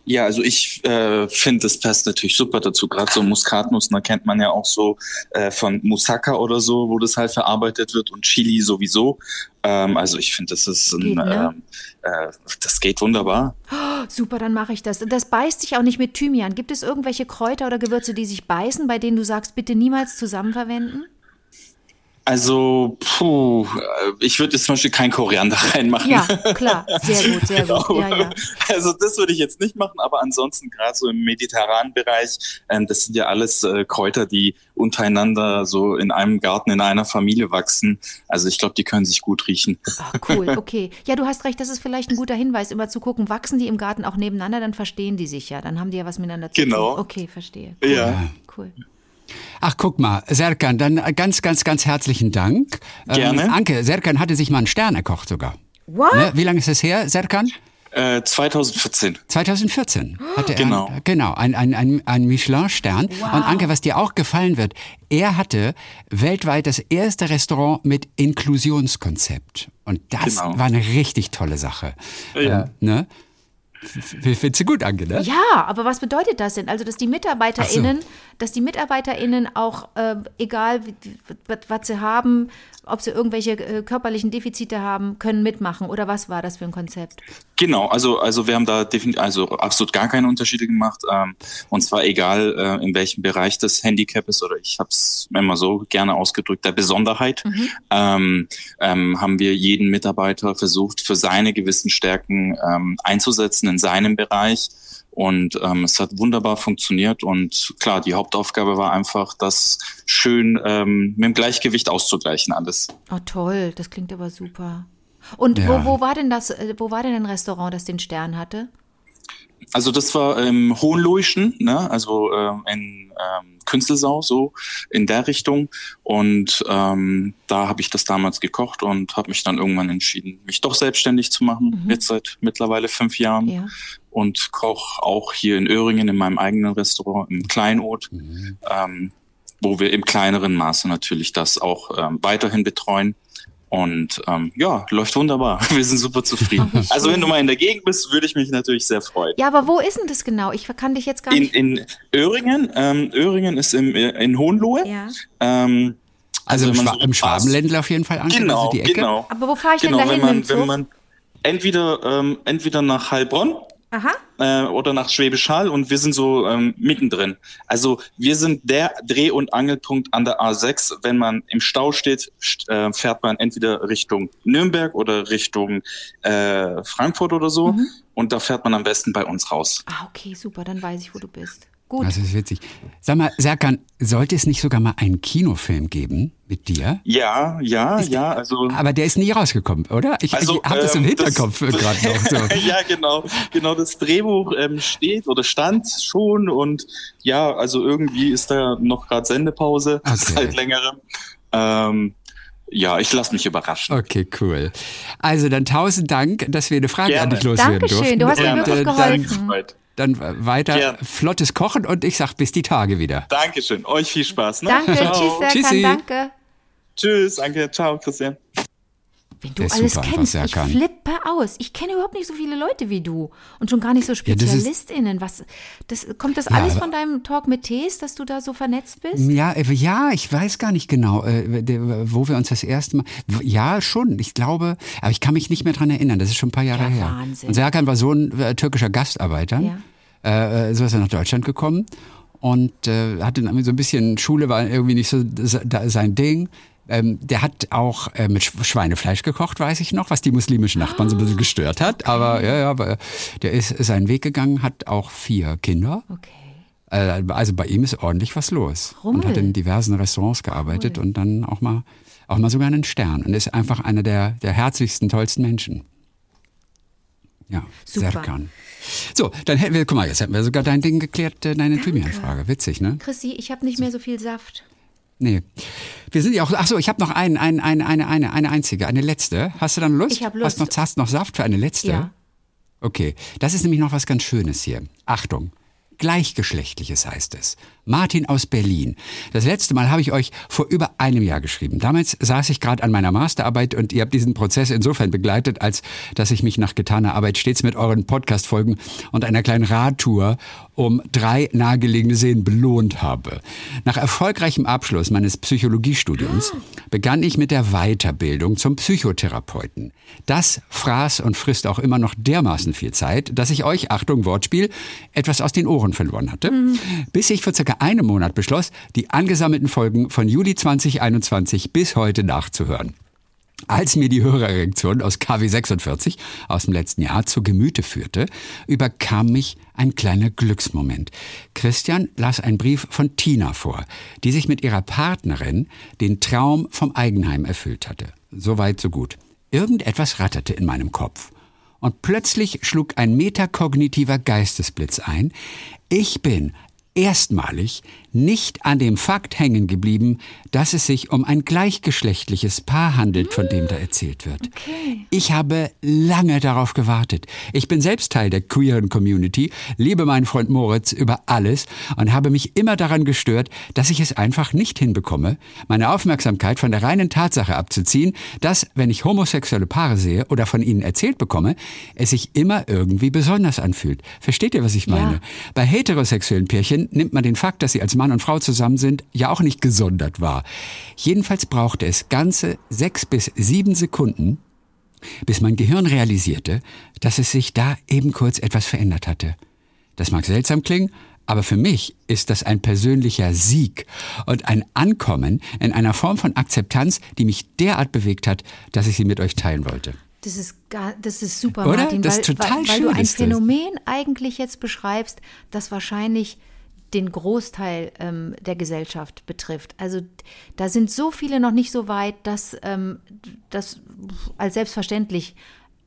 Ja, also ich äh, finde, das passt natürlich super dazu. Gerade so Muskatnuss, da kennt man ja auch so äh, von Moussaka oder so, wo das halt verarbeitet wird und Chili sowieso. Ähm, also ich finde, das ist ein, geht, ne? ähm, äh, das geht wunderbar. super, dann mache ich das. Das beißt sich auch nicht mit Thymian. Gibt es irgendwelche Kräuter oder Gewürze, die sich beißen, bei denen du sagst, bitte niemals zusammen verwenden? Also, puh, ich würde jetzt zum Beispiel kein Koriander *laughs* reinmachen. Ja, klar, sehr gut, *laughs* sehr gut. Ja, ja. Also das würde ich jetzt nicht machen, aber ansonsten gerade so im mediterranen Bereich, ähm, das sind ja alles äh, Kräuter, die untereinander so in einem Garten, in einer Familie wachsen. Also ich glaube, die können sich gut riechen. Ach, cool, *laughs* okay. Ja, du hast recht, das ist vielleicht ein guter Hinweis, immer zu gucken, wachsen die im Garten auch nebeneinander, dann verstehen die sich ja, dann haben die ja was miteinander zu genau. tun. Genau. Okay, verstehe. Cool. Ja. Cool. Ach, guck mal, Serkan, dann ganz, ganz, ganz herzlichen Dank. Gerne. Ähm, Anke, Serkan hatte sich mal einen Stern erkocht sogar. What? Ne? Wie lange ist das her, Serkan? Äh, 2014. 2014 hatte Genau. er genau ein, ein, ein, ein Michelin-Stern. Und Anke, was dir auch gefallen wird, er hatte weltweit das erste Restaurant mit Inklusionskonzept. Und das Genau. war eine richtig tolle Sache. Ja. Ähm, ne? Findest du gut, Anke, ne? Ja, aber was bedeutet das denn? Also, dass die MitarbeiterInnen, dass die MitarbeiterInnen auch, äh, egal wie- was sie haben, ob sie irgendwelche äh, körperlichen Defizite haben, können mitmachen. Oder was war das für ein Konzept? Genau, also also wir haben da definitiv also absolut gar keine Unterschiede gemacht ähm, und zwar egal äh, in welchem Bereich das Handicap ist oder ich habe es immer so gerne ausgedrückt der Besonderheit ähm, ähm, haben wir jeden Mitarbeiter versucht für seine gewissen Stärken ähm, einzusetzen in seinem Bereich und ähm, es hat wunderbar funktioniert und klar die Hauptaufgabe war einfach das schön ähm, mit dem Gleichgewicht auszugleichen alles. Oh, toll, das klingt aber super. Und Ja. wo, wo war denn das, äh, wo war denn ein Restaurant, das den Stern hatte? Also das war im Hohenloischen, ne? also ähm, in ähm, Künstelsau, so in der Richtung. Und ähm, da habe ich das damals gekocht und habe mich dann irgendwann entschieden, mich doch selbstständig zu machen, jetzt seit mittlerweile fünf Jahren. Ja. Und koche auch hier in Öhringen in meinem eigenen Restaurant im Kleinod, ähm, wo wir im kleineren Maße natürlich das auch ähm, weiterhin betreuen. Und ähm, ja, läuft wunderbar. *laughs* Wir sind super zufrieden. *laughs* Also wenn du mal in der Gegend bist, würde ich mich natürlich sehr freuen. Ja, aber wo ist denn das genau? Ich kann dich jetzt gar In, nicht. in Öhringen, ähm, Öhringen ist im, äh, in Hohenlohe. ja. Ähm, Also, im, wenn man Schwa so im Schwabenländler auf jeden Fall, Anke, Genau, also die Ecke. genau. Aber wo fahre ich Genau, denn wenn man, wenn man entweder, ähm, entweder nach Heilbronn Aha. äh, oder nach Schwäbisch Hall und wir sind so ähm, mittendrin. Also wir sind der Dreh- und Angelpunkt an der A6. Wenn man im Stau steht, st- äh, fährt man entweder Richtung Nürnberg oder Richtung äh, Frankfurt oder so. Mhm. Und da fährt man am besten bei uns raus. Ah, okay, super, dann weiß ich, wo du bist. Gut. Das ist witzig. Sag mal, Serkan, sollte es nicht sogar mal einen Kinofilm geben mit dir? Ja, ja, ja. Also Aber der ist nie rausgekommen, oder? Ich, Also, ich habe das im ähm, Hinterkopf das- gerade noch so. *laughs* ja, genau. Genau, das Drehbuch ähm, steht oder stand schon und ja, also irgendwie ist da noch gerade Sendepause *laughs* Okay. seit längerem. Ähm, ja, ich lasse mich überraschen. Okay, cool. Also dann tausend Dank, dass wir eine Frage an Gerne. dich loswerden Dankeschön, durften. du hast mir wirklich äh, geholfen. Dann, dann weiter Gerne. flottes Kochen und ich sag bis die Tage wieder. Dankeschön. Euch viel Spaß. Ne? Danke, Ciao. tschüss, Serkan, Tschüssi. danke. Tschüss, danke. Ciao, Christian. Wenn du alles super kennst, ich Serkan. flippe aus. Ich kenne überhaupt nicht so viele Leute wie du und schon gar nicht so das ist- SpezialistInnen. Was, das, kommt das Ja, alles von deinem Talk mit Tees, dass du da so vernetzt bist? Ja, äh, ja, ich weiß gar nicht genau, äh, wo wir uns das erste Mal. Ja, schon, ich glaube, aber ich kann mich nicht mehr dran erinnern. Das ist schon ein paar Jahre Ja, her. Wahnsinn. Und Serkan war so ein äh, türkischer Gastarbeiter. Ja. Äh, so ist er nach Deutschland gekommen und äh, hatte so ein bisschen Schule war irgendwie nicht so sein Ding. Ähm, der hat auch äh, mit Sch- Schweinefleisch gekocht, weiß ich noch, was die muslimischen Nachbarn so ein bisschen gestört hat. Aber ja, ja, aber der ist seinen Weg gegangen, hat auch vier Kinder. Okay. Äh, Also bei ihm ist ordentlich was los. Und Rummel. hat in diversen Restaurants gearbeitet und dann auch mal, auch mal sogar einen Stern. Und ist einfach einer der, der herzlichsten, tollsten Menschen. Ja, Super. Serkan. So, dann hätten wir, guck mal, jetzt hätten wir sogar dein Ding geklärt, äh, deine Thymian-Frage. Witzig, ne? Chrissy, ich habe nicht mehr so viel Saft. Nee. Wir sind ja auch, ach so, ich habe noch einen, einen, eine, eine, eine, eine einzige, eine letzte. Hast du dann Lust? Ich hab Lust. Hast noch, hast noch Saft für eine letzte? Ja. Okay, das ist nämlich noch was ganz Schönes hier. Achtung, Gleichgeschlechtliches heißt es. Martin aus Berlin. Das letzte Mal habe ich euch vor über einem Jahr geschrieben. Damals saß ich gerade an meiner Masterarbeit und ihr habt diesen Prozess insofern begleitet, als dass ich mich nach getaner Arbeit stets mit euren Podcast-Folgen und einer kleinen Radtour um drei nahegelegene Seen belohnt habe. Nach erfolgreichem Abschluss meines Psychologiestudiums begann ich mit der Weiterbildung zum Psychotherapeuten. Das fraß und frisst auch immer noch dermaßen viel Zeit, dass ich euch, Achtung, Wortspiel, etwas aus den Ohren verloren hatte, mhm. bis ich vor circa einem Monat beschloss, die angesammelten Folgen von Juli 2021 bis heute nachzuhören. Als mir die Hörererektion aus KW 46 aus dem letzten Jahr zu Gemüte führte, überkam mich ein kleiner Glücksmoment. Christian las einen Brief von Tina vor, die sich mit ihrer Partnerin den Traum vom Eigenheim erfüllt hatte. So weit, so gut. Irgendetwas ratterte in meinem Kopf. Und plötzlich schlug ein metakognitiver Geistesblitz ein. Ich bin erstmalig nicht an dem Fakt hängen geblieben, dass es sich um ein gleichgeschlechtliches Paar handelt, von dem da erzählt wird. Okay. Ich habe lange darauf gewartet. Ich bin selbst Teil der queeren Community, liebe meinen Freund Moritz über alles und habe mich immer daran gestört, dass ich es einfach nicht hinbekomme, meine Aufmerksamkeit von der reinen Tatsache abzuziehen, dass, wenn ich homosexuelle Paare sehe oder von ihnen erzählt bekomme, es sich immer irgendwie besonders anfühlt. Versteht ihr, was ich meine? Ja. Bei heterosexuellen Pärchen nimmt man den Fakt, dass sie als Mann und Frau zusammen sind, ja auch nicht gesondert war. Jedenfalls brauchte es ganze sechs bis sieben Sekunden, bis mein Gehirn realisierte, dass es sich da eben kurz etwas verändert hatte. Das mag seltsam klingen, aber für mich ist das ein persönlicher Sieg und ein Ankommen in einer Form von Akzeptanz, die mich derart bewegt hat, dass ich sie mit euch teilen wollte. Das ist, gar, das ist super, Oder? Martin, das weil, ist total weil, weil du ein Phänomen eigentlich jetzt beschreibst, das wahrscheinlich den Großteil ähm, der Gesellschaft betrifft. Also da sind so viele noch nicht so weit, dass ähm, das als selbstverständlich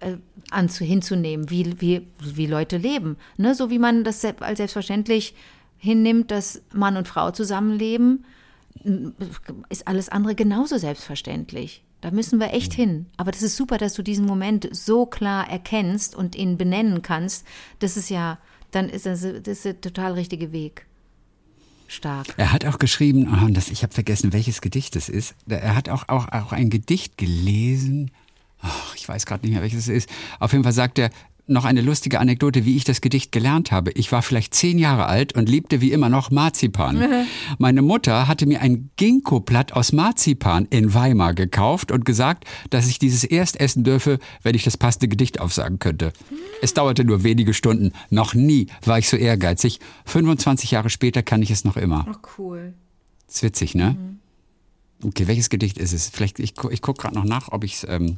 äh, anzu, hinzunehmen, wie, wie, wie Leute leben. Ne? So wie man das als selbstverständlich hinnimmt, dass Mann und Frau zusammenleben, ist alles andere genauso selbstverständlich. Da müssen wir echt hin. Aber das ist super, dass du diesen Moment so klar erkennst und ihn benennen kannst. Das ist ja, dann ist das, das ist der total richtige Weg stark. Er hat auch geschrieben, oh, das, ich habe vergessen, welches Gedicht es ist. Er hat auch, auch, auch ein Gedicht gelesen. Oh, ich weiß gerade nicht mehr, welches es ist. Auf jeden Fall sagt er, noch eine lustige Anekdote, wie ich das Gedicht gelernt habe. Ich war vielleicht zehn Jahre alt und liebte wie immer noch Marzipan. *laughs* Meine Mutter hatte mir ein Ginkgo-Blatt aus Marzipan in Weimar gekauft und gesagt, dass ich dieses erst essen dürfe, wenn ich das passende Gedicht aufsagen könnte. Es dauerte nur wenige Stunden. Noch nie war ich so ehrgeizig. 25 Jahre später kann ich es noch immer. Ach, cool. ist witzig, ne? Mhm. Okay, welches Gedicht ist es? Vielleicht, ich, ich gucke gerade noch nach, ob ich es ähm,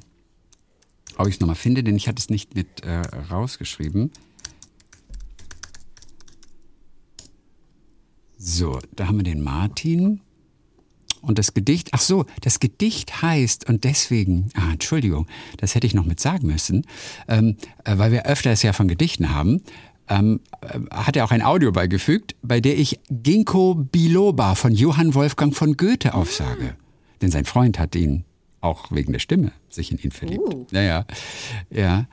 ob ich es nochmal finde, denn ich hatte es nicht mit äh, rausgeschrieben. So, da haben wir den Martin. Und das Gedicht, ach so, das Gedicht heißt, und deswegen, ah, Entschuldigung, das hätte ich noch mit sagen müssen, ähm, äh, weil wir öfter es ja von Gedichten haben, ähm, äh, hat er auch ein Audio beigefügt, bei der ich Ginkgo biloba von Johann Wolfgang von Goethe aufsage. Denn sein Freund hat ihn auch wegen der Stimme sich in ihn verliebt. Uh. Naja, ja.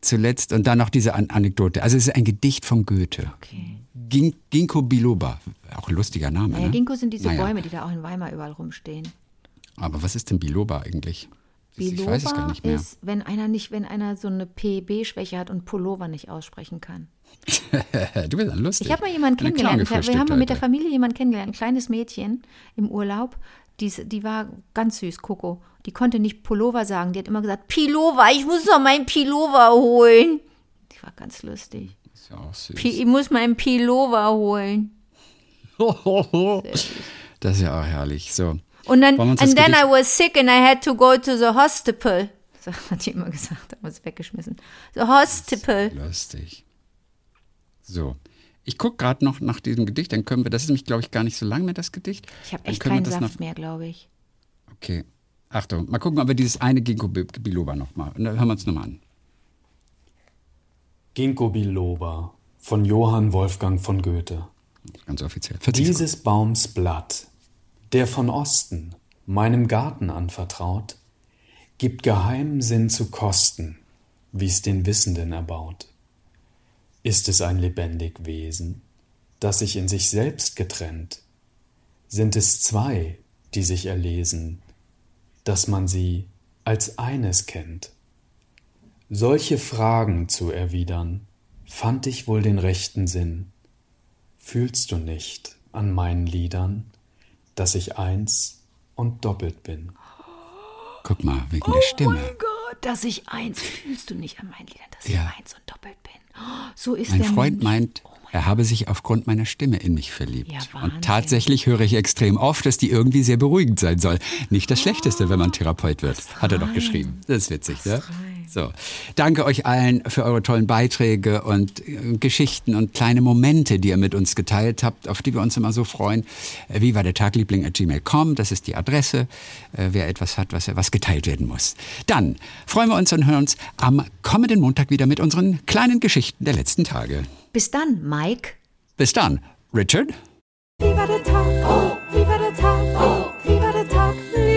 Zuletzt und dann noch diese An Anekdote. Also es ist ein Gedicht von Goethe. Okay. Gin Ginkgo biloba, auch ein lustiger Name. Naja, ne? Ginkgo sind diese naja. Bäume, die da auch in Weimar überall rumstehen. Aber was ist denn biloba eigentlich? Biloba ich weiß es gar nicht mehr. ist, wenn einer nicht, wenn einer so eine PB-Schwäche hat und Pullover nicht aussprechen kann. *laughs* du bist dann lustig. Ich habe mal jemanden kennengelernt. Wir haben mal mit der Familie jemanden kennengelernt, ein kleines Mädchen im Urlaub. Die, die war ganz süß, Coco. Die konnte nicht Pullover sagen. Die hat immer gesagt, Pilova, ich muss noch meinen Pilova holen. Die war ganz lustig. Ist ja auch süß. ich muss meinen Pilova holen. *laughs* das ist ja auch herrlich. So. Und dann, and then I was sick and I had to go to the hospital. So *laughs* hat die immer gesagt, haben wir es weggeschmissen. The hospital. Lustig. So. Ich gucke gerade noch nach diesem Gedicht, dann können wir, das ist nämlich, glaube ich, gar nicht so lang mehr, das Gedicht. Ich habe echt keinen Saft noch, mehr, glaube ich. Okay. Achtung, mal gucken, ob wir dieses eine Ginkgo biloba nochmal, hören wir uns nochmal an. Ginkgo biloba von Johann Wolfgang von Goethe. Ganz offiziell. Dieses. Baums Blatt, der von Osten meinem Garten anvertraut, gibt geheimen Sinn zu kosten, wie's den Wissenden erbaut. Ist es ein lebendig Wesen, das sich in sich selbst getrennt? Sind es zwei, die sich erlesen, dass man sie als eines kennt? Solche Fragen zu erwidern, fand ich wohl den rechten Sinn. Fühlst du nicht an meinen Liedern, dass ich eins und doppelt bin? Guck mal, wegen der Stimme. Oh mein Gott, dass ich eins, fühlst du nicht an meinen Liedern, dass ja. ich eins und doppelt bin. So ist mein der Freund meint, er habe sich aufgrund meiner Stimme in mich verliebt. Ja, und tatsächlich höre ich extrem oft, dass die irgendwie sehr beruhigend sein soll. Nicht das Schlechteste, wenn man Therapeut wird, hat er doch geschrieben. Das ist witzig, ne? So. Danke euch allen für eure tollen Beiträge und äh, Geschichten und kleine Momente, die ihr mit uns geteilt habt, auf die wir uns immer so freuen. Äh, wie war der Tagliebling at gmail.com? Das ist die Adresse, äh, wer etwas hat, was, was geteilt werden muss. Dann freuen wir uns und hören uns am kommenden Montag wieder mit unseren kleinen Geschichten der letzten Tage. Bis dann, Mike. Bis dann, Richard. Wie war der Tag? Oh, wie war der Tag? Oh, wie war der Tag? Wie